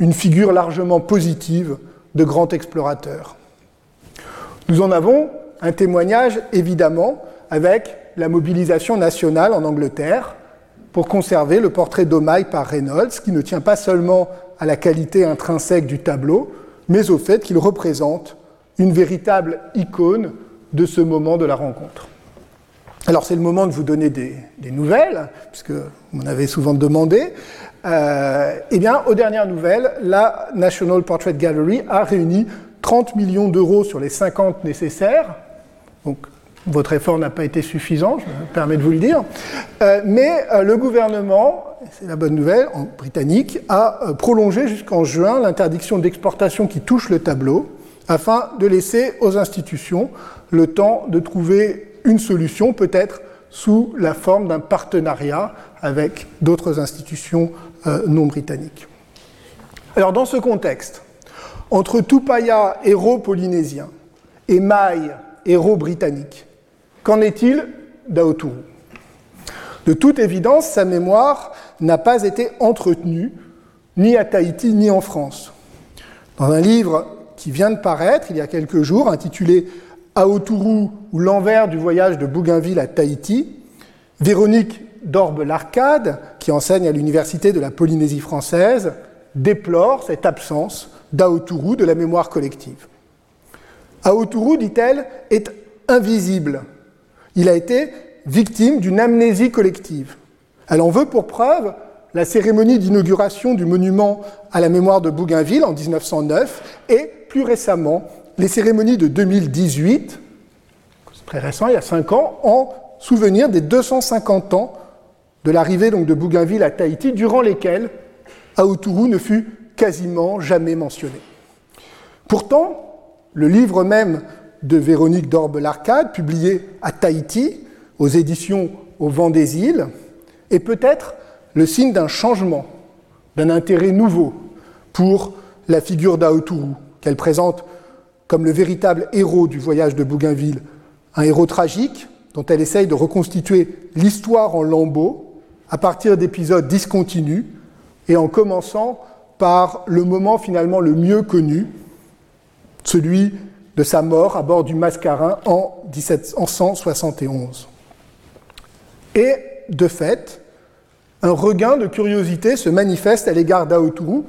une figure largement positive de grand explorateur. Nous en avons un témoignage évidemment avec la mobilisation nationale en Angleterre pour conserver le portrait d'Omaï par Reynolds, qui ne tient pas seulement à la qualité intrinsèque du tableau, mais au fait qu'il représente une véritable icône de ce moment de la rencontre. Alors c'est le moment de vous donner des, nouvelles, puisque vous avez souvent demandé. Euh, eh bien, aux dernières nouvelles, la National Portrait Gallery a réuni 30 millions d'euros sur les 50 nécessaires donc votre effort n'a pas été suffisant, je me permets de vous le dire. Euh, mais euh, le gouvernement, c'est la bonne nouvelle, en britannique, a euh, prolongé jusqu'en juin l'interdiction d'exportation qui touche le tableau, afin de laisser aux institutions le temps de trouver une solution, peut-être sous la forme d'un partenariat avec d'autres institutions non britanniques. Alors dans ce contexte, entre Tupaya, héros polynésien, et Maï, héros britannique. Qu'en est-il d'Aoturu De toute évidence, sa mémoire n'a pas été entretenue, ni à Tahiti, ni en France. Dans un livre qui vient de paraître il y a quelques jours, intitulé Aoturu ou l'envers du voyage de Bougainville à Tahiti, Véronique Dorbe-Larcade, qui enseigne à l'Université de la Polynésie française, déplore cette absence d'Aoturu de la mémoire collective. Aoturu, dit-elle, est invisible. Il a été victime d'une amnésie collective. Elle en veut pour preuve la cérémonie d'inauguration du monument à la mémoire de Bougainville en 1909 et plus récemment les cérémonies de 2018, très récent, il y a cinq ans, en souvenir des 250 ans de l'arrivée de Bougainville à Tahiti, durant lesquels Aoturu ne fut quasiment jamais mentionné. Pourtant, le livre même de Véronique d'Orbe-L'Arcade, publié à Tahiti, aux éditions Au vent des îles, est peut-être le signe d'un changement, d'un intérêt nouveau pour la figure d'Aoturu, qu'elle présente comme le véritable héros du voyage de Bougainville, un héros tragique dont elle essaye de reconstituer l'histoire en lambeaux à partir d'épisodes discontinus et en commençant par le moment finalement le mieux connu, celui de sa mort à bord du Mascarin en 1771. Et, de fait, un regain de curiosité se manifeste à l'égard d'Aoturu,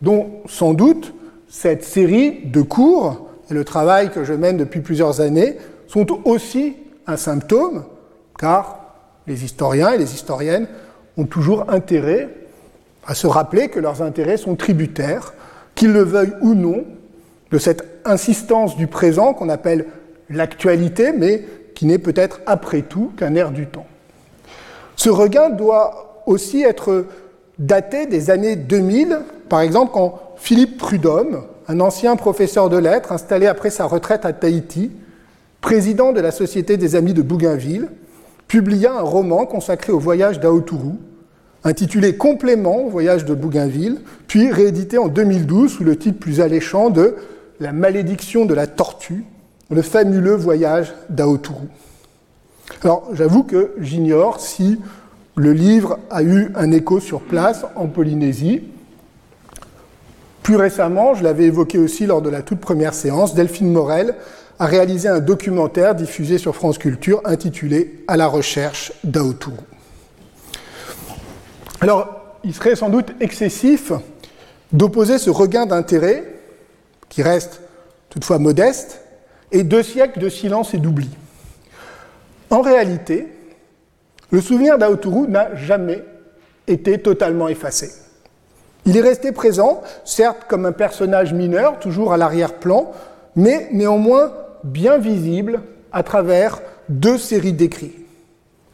dont sans doute cette série de cours et le travail que je mène depuis plusieurs années sont aussi un symptôme, car les historiens et les historiennes ont toujours intérêt à se rappeler que leurs intérêts sont tributaires, qu'ils le veuillent ou non, de cette insistance du présent qu'on appelle l'actualité, mais qui n'est peut-être après tout qu'un air du temps. Ce regain doit aussi être daté des années 2000, par exemple quand Philippe Prudhomme, un ancien professeur de lettres installé après sa retraite à Tahiti, président de la Société des Amis de Bougainville, publia un roman consacré au voyage d'Aoturu, intitulé Complément au voyage de Bougainville, puis réédité en 2012 sous le titre plus alléchant de la malédiction de la tortue, le fabuleux voyage d'Aoturu. Alors, j'avoue que j'ignore si le livre a eu un écho sur place en Polynésie. Plus récemment, je l'avais évoqué aussi lors de la toute première séance, Delphine Morel a réalisé un documentaire diffusé sur France Culture intitulé À la recherche d'Aotourou. Alors, il serait sans doute excessif d'opposer ce regain d'intérêt, qui reste toutefois modeste, et deux siècles de silence et d'oubli. En réalité, le souvenir d'Aotourou n'a jamais été totalement effacé. Il est resté présent, certes comme un personnage mineur, toujours à l'arrière-plan, mais néanmoins bien visible à travers deux séries d'écrits.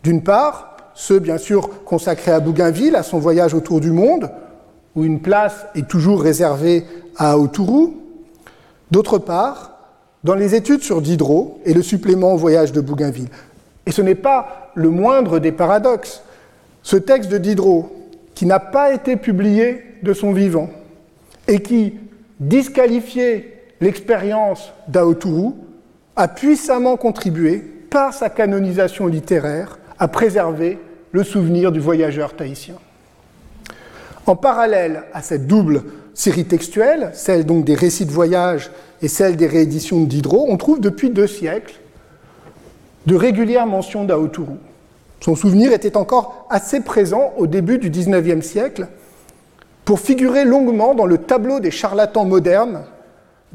D'une part, ceux bien sûr consacrés à Bougainville, à son voyage autour du monde, où une place est toujours réservée à Autourou. D'autre part, dans les études sur Diderot et le supplément au voyage de Bougainville. Et ce n'est pas le moindre des paradoxes. Ce texte de Diderot, qui n'a pas été publié de son vivant et qui disqualifiait l'expérience d'Aotourou, a puissamment contribué, par sa canonisation littéraire, à préserver le souvenir du voyageur tahitien. En parallèle à cette double série textuelle, celle donc des récits de voyage et celle des rééditions de Diderot, on trouve depuis deux siècles de régulières mentions d'Aotourou. Son souvenir était encore assez présent au début du XIXe siècle pour figurer longuement dans le tableau des charlatans modernes,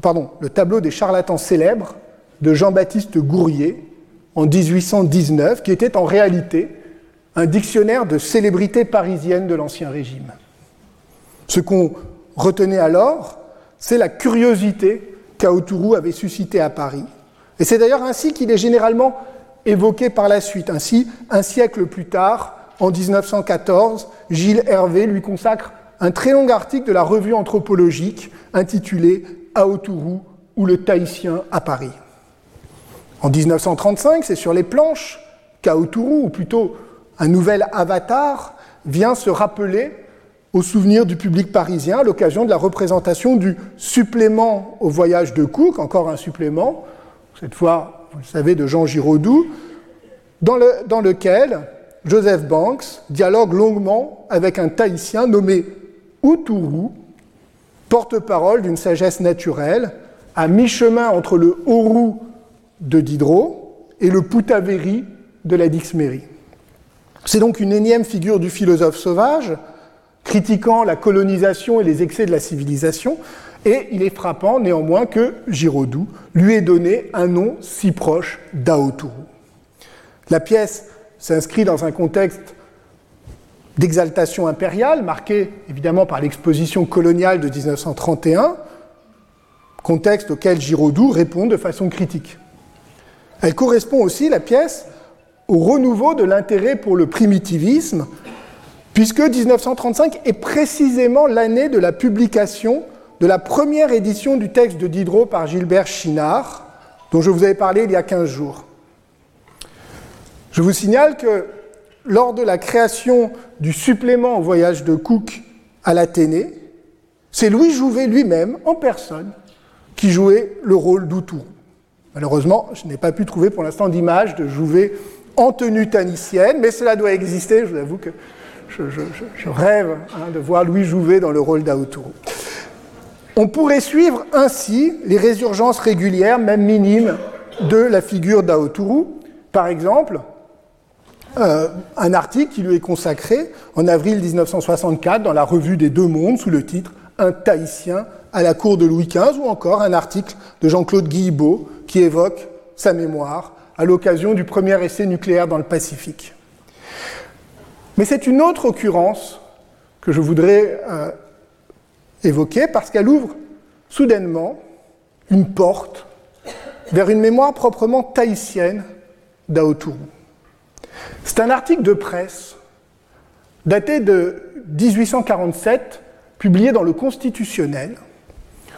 pardon, le tableau des charlatans célèbres de Jean-Baptiste Gourrier en 1819, qui était en réalité un dictionnaire de célébrités parisiennes de l'Ancien Régime. Ce qu'on retenait alors, c'est la curiosité qu'Aotourou avait suscité à Paris. Et c'est d'ailleurs ainsi qu'il est généralement évoqué par la suite. Ainsi, un siècle plus tard, en 1914, Gilles Hervé lui consacre un très long article de la revue anthropologique intitulé Aotourou ou le Tahitien à Paris. En 1935, c'est sur les planches qu'Aotourou, ou plutôt un nouvel avatar, vient se rappeler au souvenir du public parisien à l'occasion de la représentation du supplément au voyage de Cook, encore un supplément, cette fois, vous le savez, de Jean Giraudoux, dans, lequel Joseph Banks dialogue longuement avec un Tahitien nommé Outourou, porte-parole d'une sagesse naturelle, à mi-chemin entre le Horou de Diderot et le Poutaveri de la Dixmérie. C'est donc une énième figure du philosophe sauvage, critiquant la colonisation et les excès de la civilisation, et il est frappant néanmoins que Giraudoux lui ait donné un nom si proche d'Aotourou. La pièce s'inscrit dans un contexte d'exaltation impériale, marqué évidemment par l'exposition coloniale de 1931, contexte auquel Giraudoux répond de façon critique. Elle correspond aussi, la pièce, au renouveau de l'intérêt pour le primitivisme, puisque 1935 est précisément l'année de la publication de la première édition du texte de Diderot par Gilbert Chinard, dont je vous avais parlé il y a 15 jours. Je vous signale que lors de la création du supplément au voyage de Cook à l'Athénée, c'est Louis Jouvet lui-même, en personne, qui jouait le rôle d'Outourou. Malheureusement, je n'ai pas pu trouver pour l'instant d'image de Jouvet en tenue tanicienne, mais cela doit exister. Je vous avoue que je, rêve hein, de voir Louis Jouvet dans le rôle d'Aotourou. On pourrait suivre ainsi les résurgences régulières, même minimes, de la figure d'Aotourou. Par exemple, euh, un article qui lui est consacré en avril 1964 dans la revue des Deux Mondes sous le titre Un Tahitien à la cour de Louis XV, ou encore un article de Jean-Claude Guillebeau qui évoque sa mémoire à l'occasion du premier essai nucléaire dans le Pacifique. Mais c'est une autre occurrence que je voudrais euh, évoquer parce qu'elle ouvre soudainement une porte vers une mémoire proprement tahitienne d'Aotourou. C'est un article de presse daté de 1847, publié dans le Constitutionnel,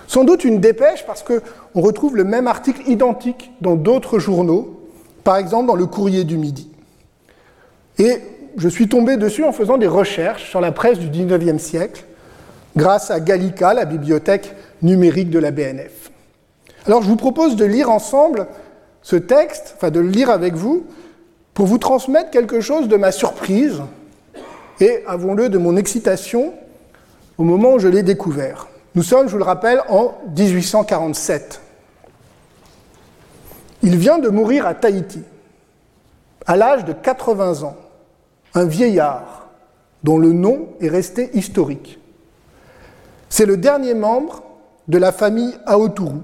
sans doute une dépêche parce qu'on retrouve le même article identique dans d'autres journaux, par exemple dans le Courrier du Midi. Et je suis tombé dessus en faisant des recherches sur la presse du 19e siècle, grâce à Gallica, la bibliothèque numérique de la BNF. Alors je vous propose de lire ensemble ce texte, enfin de le lire avec vous, pour vous transmettre quelque chose de ma surprise et, avouons-le, de mon excitation au moment où je l'ai découvert. Nous sommes, je vous le rappelle, en 1847. Il vient de mourir à Tahiti, à l'âge de 80 ans, un vieillard dont le nom est resté historique. C'est le dernier membre de la famille Aoturu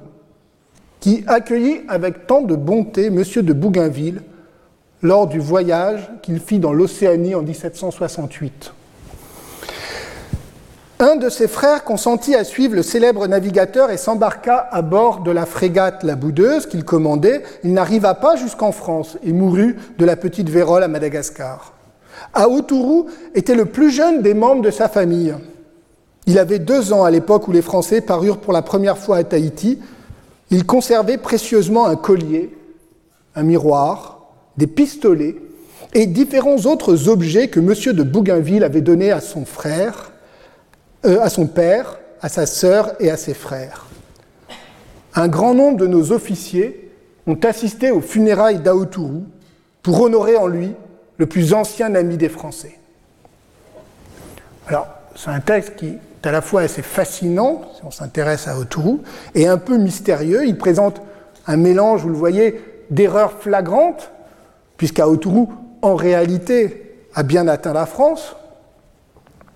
qui accueillit avec tant de bonté M. de Bougainville lors du voyage qu'il fit dans l'Océanie en 1768. Un de ses frères consentit à suivre le célèbre navigateur et s'embarqua à bord de la frégate La Boudeuse qu'il commandait. Il n'arriva pas jusqu'en France et mourut de la petite vérole à Madagascar. Aoturu était le plus jeune des membres de sa famille. Il avait deux ans à l'époque où les Français parurent pour la première fois à Tahiti. Il conservait précieusement un collier, un miroir, des pistolets et différents autres objets que M. de Bougainville avait donnés à son frère, euh, à son père, à sa sœur et à ses frères. Un grand nombre de nos officiers ont assisté aux funérailles d'Aoturu pour honorer en lui le plus ancien ami des Français. Alors, c'est un texte qui est à la fois assez fascinant, si on s'intéresse à Aoturu, et un peu mystérieux. Il présente un mélange, vous le voyez, d'erreurs flagrantes, puisqu'Aoturu, en réalité, a bien atteint la France,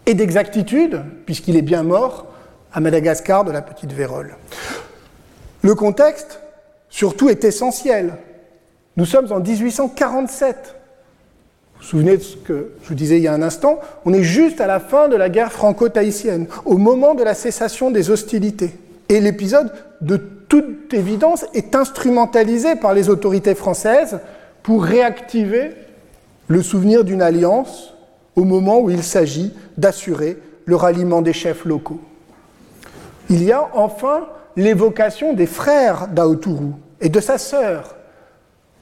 et d'exactitude, puisqu'il est bien mort à Madagascar de la petite vérole. Le contexte, surtout, est essentiel. Nous sommes en 1847. Vous vous souvenez de ce que je vous disais il y a un instant On est juste à la fin de la guerre franco-tahitienne, au moment de la cessation des hostilités. Et l'épisode, de toute évidence, est instrumentalisé par les autorités françaises pour réactiver le souvenir d'une alliance au moment où il s'agit d'assurer le ralliement des chefs locaux. Il y a enfin l'évocation des frères d'Aoturu et de sa sœur,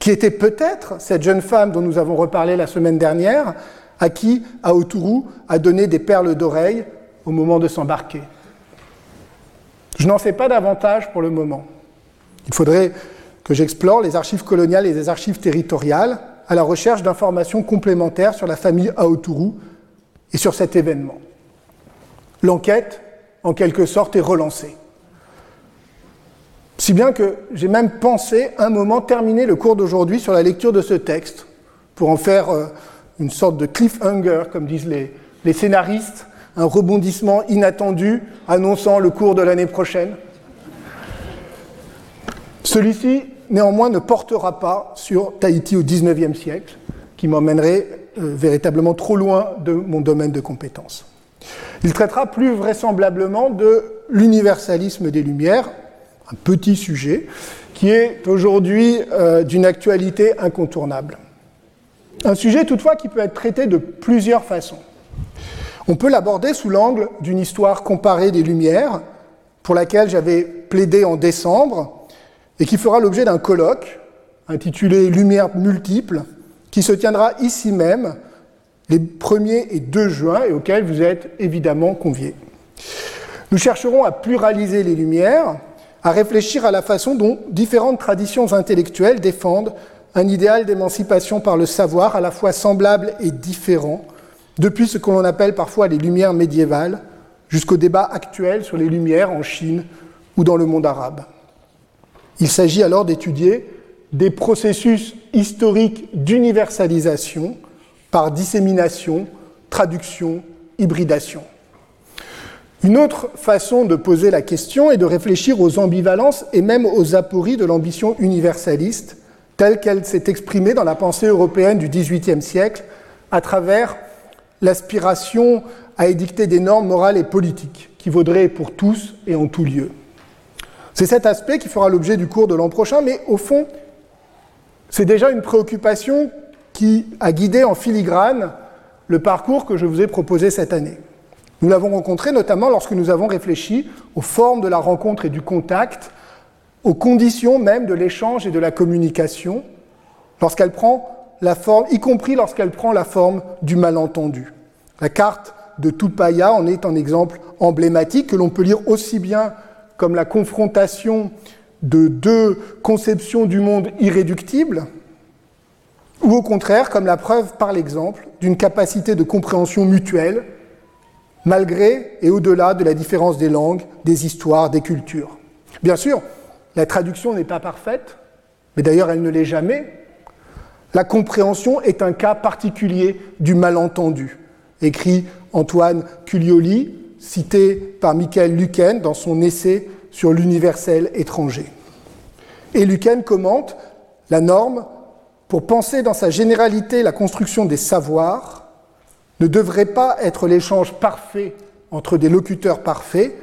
qui était peut-être cette jeune femme dont nous avons reparlé la semaine dernière, à qui Aoturu a donné des perles d'oreille au moment de s'embarquer. Je n'en sais pas davantage pour le moment. Il faudrait que j'explore les archives coloniales et les archives territoriales à la recherche d'informations complémentaires sur la famille Aoturu et sur cet événement. L'enquête, en quelque sorte, est relancée. Si bien que j'ai même pensé un moment terminer le cours d'aujourd'hui sur la lecture de ce texte, pour en faire euh, une sorte de cliffhanger, comme disent les, scénaristes, un rebondissement inattendu annonçant le cours de l'année prochaine. Celui-ci, néanmoins, ne portera pas sur Tahiti au XIXe siècle, qui m'emmènerait euh, véritablement trop loin de mon domaine de compétences. Il traitera plus vraisemblablement de l'universalisme des Lumières, un petit sujet, qui est aujourd'hui euh, d'une actualité incontournable. Un sujet toutefois qui peut être traité de plusieurs façons. On peut l'aborder sous l'angle d'une histoire comparée des Lumières, pour laquelle j'avais plaidé en décembre, et qui fera l'objet d'un colloque intitulé Lumières multiples, qui se tiendra ici même les 1er et 2 juin et auquel vous êtes évidemment conviés. Nous chercherons à pluraliser les Lumières, à réfléchir à la façon dont différentes traditions intellectuelles défendent un idéal d'émancipation par le savoir à la fois semblable et différent, depuis ce que l'on appelle parfois les lumières médiévales, jusqu'au débat actuel sur les lumières en Chine ou dans le monde arabe. Il s'agit alors d'étudier des processus historiques d'universalisation par dissémination, traduction, hybridation. Une autre façon de poser la question est de réfléchir aux ambivalences et même aux apories de l'ambition universaliste, telle qu'elle s'est exprimée dans la pensée européenne du XVIIIe siècle, à travers l'aspiration à édicter des normes morales et politiques qui vaudraient pour tous et en tout lieu. C'est cet aspect qui fera l'objet du cours de l'an prochain, mais au fond, c'est déjà une préoccupation qui a guidé en filigrane le parcours que je vous ai proposé cette année. Nous l'avons rencontré notamment lorsque nous avons réfléchi aux formes de la rencontre et du contact, aux conditions même de l'échange et de la communication, lorsqu'elle prend la forme, y compris lorsqu'elle prend la forme du malentendu. La carte de Tupaya en est un exemple emblématique que l'on peut lire aussi bien comme la confrontation de deux conceptions du monde irréductibles, ou au contraire comme la preuve par l'exemple d'une capacité de compréhension mutuelle malgré et au-delà de la différence des langues, des histoires, des cultures. Bien sûr, la traduction n'est pas parfaite, mais d'ailleurs elle ne l'est jamais. La compréhension est un cas particulier du malentendu, écrit Antoine Culioli, cité par Michael Luken dans son essai sur l'universel étranger. Et Luken commente la norme pour penser dans sa généralité la construction des savoirs ne devrait pas être l'échange parfait entre des locuteurs parfaits,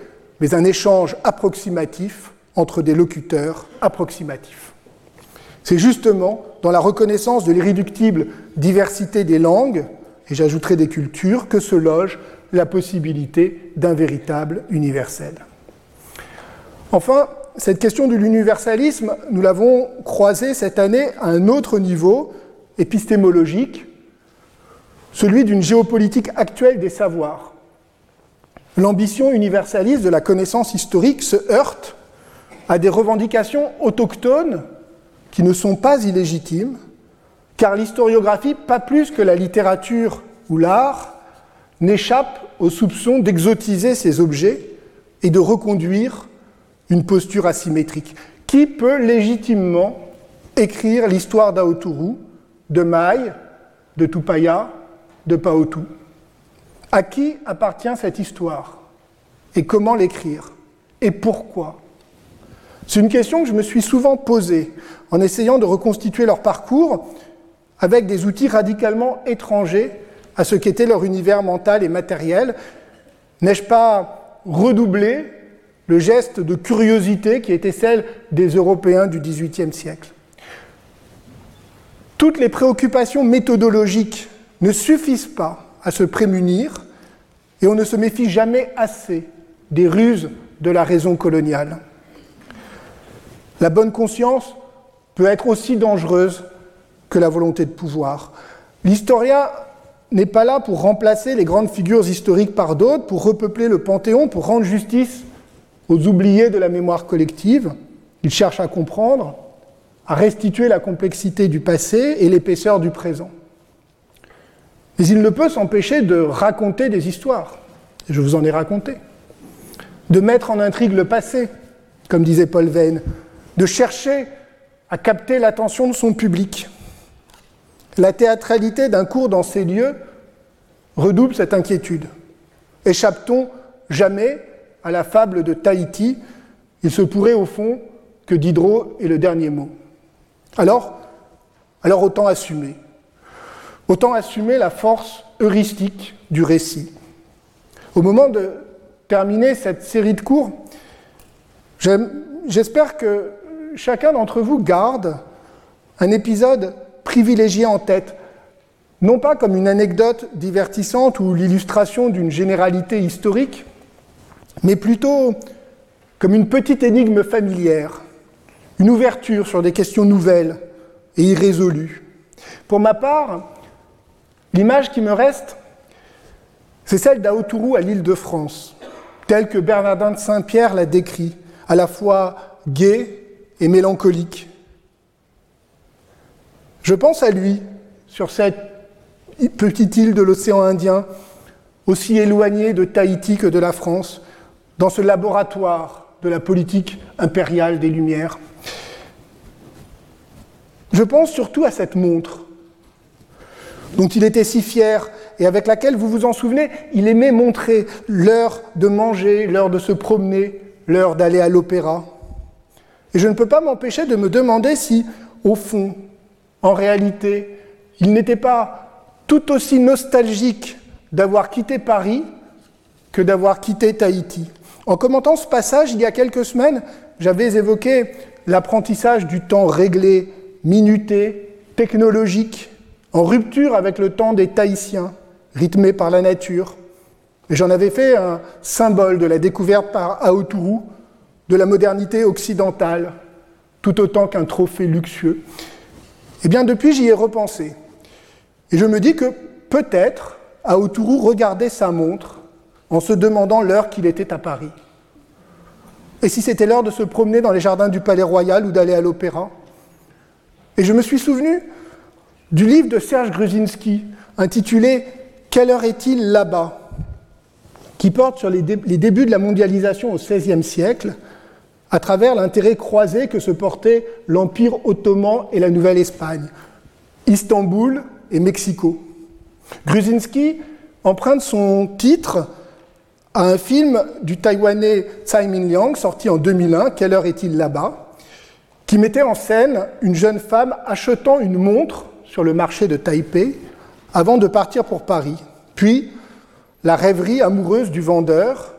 mais un échange approximatif entre des locuteurs approximatifs. C'est justement dans la reconnaissance de l'irréductible diversité des langues, et j'ajouterai des cultures, que se loge la possibilité d'un véritable universel. Enfin, cette question de l'universalisme, nous l'avons croisée cette année à un autre niveau épistémologique, celui d'une géopolitique actuelle des savoirs. L'ambition universaliste de la connaissance historique se heurte à des revendications autochtones qui ne sont pas illégitimes, car l'historiographie, pas plus que la littérature ou l'art, n'échappe au soupçon d'exotiser ces objets et de reconduire une posture asymétrique. Qui peut légitimement écrire l'histoire d'Aoturu, de Maï, de Tupaya, de Paotu À qui appartient cette histoire Et comment l'écrire Et pourquoi? C'est une question que je me suis souvent posée en essayant de reconstituer leur parcours avec des outils radicalement étrangers à ce qu'était leur univers mental et matériel. N'ai-je pas redoublé le geste de curiosité qui était celle des Européens du XVIIIe siècle? Toutes les préoccupations méthodologiques ne suffisent pas à se prémunir et on ne se méfie jamais assez des ruses de la raison coloniale. La bonne conscience peut être aussi dangereuse que la volonté de pouvoir. L'historien n'est pas là pour remplacer les grandes figures historiques par d'autres, pour repeupler le panthéon, pour rendre justice aux oubliés de la mémoire collective. Il cherche à comprendre, à restituer la complexité du passé et l'épaisseur du présent. Mais il ne peut s'empêcher de raconter des histoires. Je vous en ai raconté. De mettre en intrigue le passé, comme disait Paul Veyne, de chercher à capter l'attention de son public. La théâtralité d'un cours dans ces lieux redouble cette inquiétude. Échappe-t-on jamais à la fable de Tahiti? Il se pourrait au fond que Diderot ait le dernier mot. Alors, alors autant assumer. Autant assumer la force heuristique du récit. Au moment de terminer cette série de cours, j'espère que chacun d'entre vous garde un épisode privilégié en tête, non pas comme une anecdote divertissante ou l'illustration d'une généralité historique, mais plutôt comme une petite énigme familière, une ouverture sur des questions nouvelles et irrésolues. Pour ma part, l'image qui me reste, c'est celle d'Aoturu à l'île de France, telle que Bernardin de Saint-Pierre l'a décrit, à la fois gai et mélancolique. Je pense à lui sur cette petite île de l'océan Indien, aussi éloignée de Tahiti que de la France, dans ce laboratoire de la politique impériale des Lumières. Je pense surtout à cette montre dont il était si fier et avec laquelle, vous vous en souvenez, il aimait montrer l'heure de manger, l'heure de se promener, l'heure d'aller à l'opéra. Et je ne peux pas m'empêcher de me demander si, au fond, en réalité, il n'était pas tout aussi nostalgique d'avoir quitté Paris que d'avoir quitté Tahiti. En commentant ce passage, il y a quelques semaines, j'avais évoqué l'apprentissage du temps réglé, minuté, technologique, en rupture avec le temps des Tahitiens, rythmé par la nature. J'en avais fait un symbole de la découverte par Aoturu de la modernité occidentale, tout autant qu'un trophée luxueux. Eh bien, depuis, j'y ai repensé. Et je me dis que peut-être Aoturu regardait sa montre en se demandant l'heure qu'il était à Paris. Et si c'était l'heure de se promener dans les jardins du Palais Royal ou d'aller à l'opéra Et je me suis souvenu du livre de Serge Gruzinski intitulé Quelle heure est-il là-bas? qui porte sur les, débuts de la mondialisation au XVIe siècle, à travers l'intérêt croisé que se portaient l'Empire ottoman et la Nouvelle-Espagne, Istanbul et Mexico. Gruzinski emprunte son titre à un film du Taïwanais Tsai Ming-liang, sorti en 2001, Quelle heure est-il là-bas qui mettait en scène une jeune femme achetant une montre sur le marché de Taipei avant de partir pour Paris. Puis, la rêverie amoureuse du vendeur,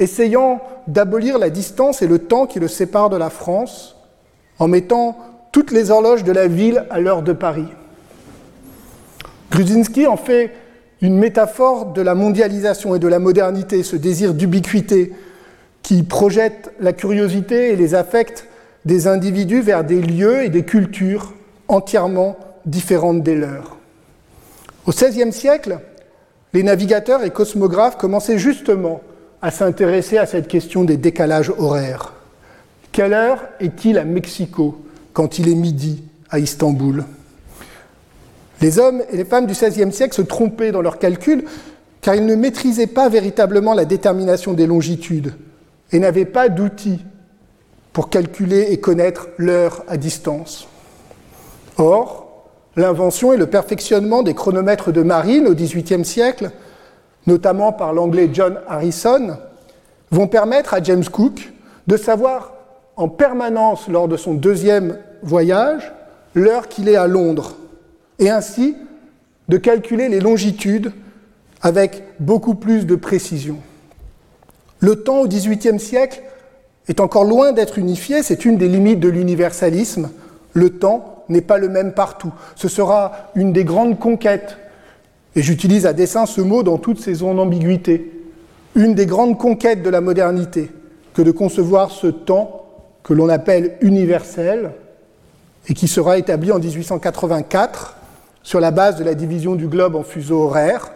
essayant d'abolir la distance et le temps qui le séparent de la France, en mettant toutes les horloges de la ville à l'heure de Paris. Gruzinski en fait une métaphore de la mondialisation et de la modernité, ce désir d'ubiquité qui projette la curiosité et les affects des individus vers des lieux et des cultures entièrement différentes des leurs. Au XVIe siècle, les navigateurs et cosmographes commençaient justement à s'intéresser à cette question des décalages horaires. Quelle heure est-il à Mexico quand il est midi à Istanbul? Les hommes et les femmes du XVIe siècle se trompaient dans leurs calculs car ils ne maîtrisaient pas véritablement la détermination des longitudes et n'avaient pas d'outils pour calculer et connaître l'heure à distance. Or, l'invention et le perfectionnement des chronomètres de marine au XVIIIe siècle, notamment par l'anglais John Harrison, vont permettre à James Cook de savoir en permanence lors de son deuxième voyage l'heure qu'il est à Londres, et ainsi de calculer les longitudes avec beaucoup plus de précision. Le temps au XVIIIe siècle est encore loin d'être unifié, c'est une des limites de l'universalisme. Le temps n'est pas le même partout. Ce sera une des grandes conquêtes, et j'utilise à dessein ce mot dans toutes ses ambiguïtés, une des grandes conquêtes de la modernité, que de concevoir ce temps que l'on appelle universel, et qui sera établi en 1884 sur la base de la division du globe en fuseaux horaires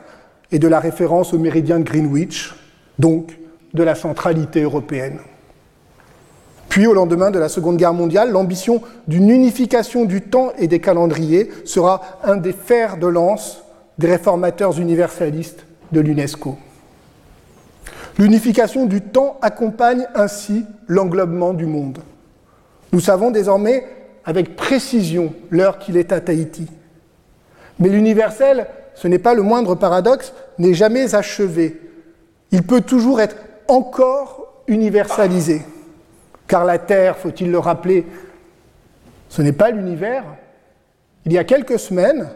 et de la référence au méridien de Greenwich, donc de la centralité européenne. Puis, au lendemain de la Seconde Guerre mondiale, l'ambition d'une unification du temps et des calendriers sera un des fers de lance des réformateurs universalistes de l'UNESCO. L'unification du temps accompagne ainsi l'englobement du monde. Nous savons désormais avec précision l'heure qu'il est à Tahiti. Mais l'universel, ce n'est pas le moindre paradoxe, n'est jamais achevé. Il peut toujours être encore universalisé. Car la Terre, faut-il le rappeler, ce n'est pas l'univers. Il y a quelques semaines,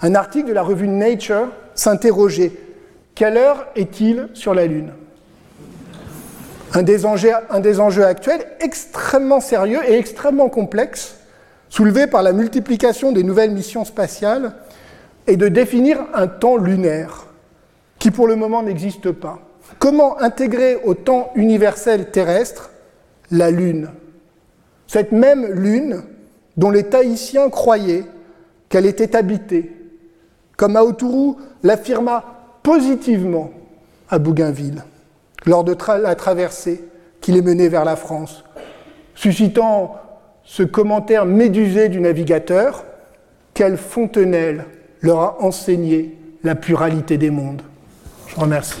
un article de la revue Nature s'interrogeait quelle heure est-il sur la Lune? Un des, enjeux, actuels extrêmement sérieux et extrêmement complexe, soulevé par la multiplication des nouvelles missions spatiales, est de définir un temps lunaire, qui pour le moment n'existe pas. Comment intégrer au temps universel terrestre la Lune. Cette même Lune dont les Tahitiens croyaient qu'elle était habitée, comme Aoturu l'affirma positivement à Bougainville lors de la traversée qui les menait vers la France, suscitant ce commentaire médusé du navigateur Quelle fontenelle leur a enseigné la pluralité des mondes Je vous remercie.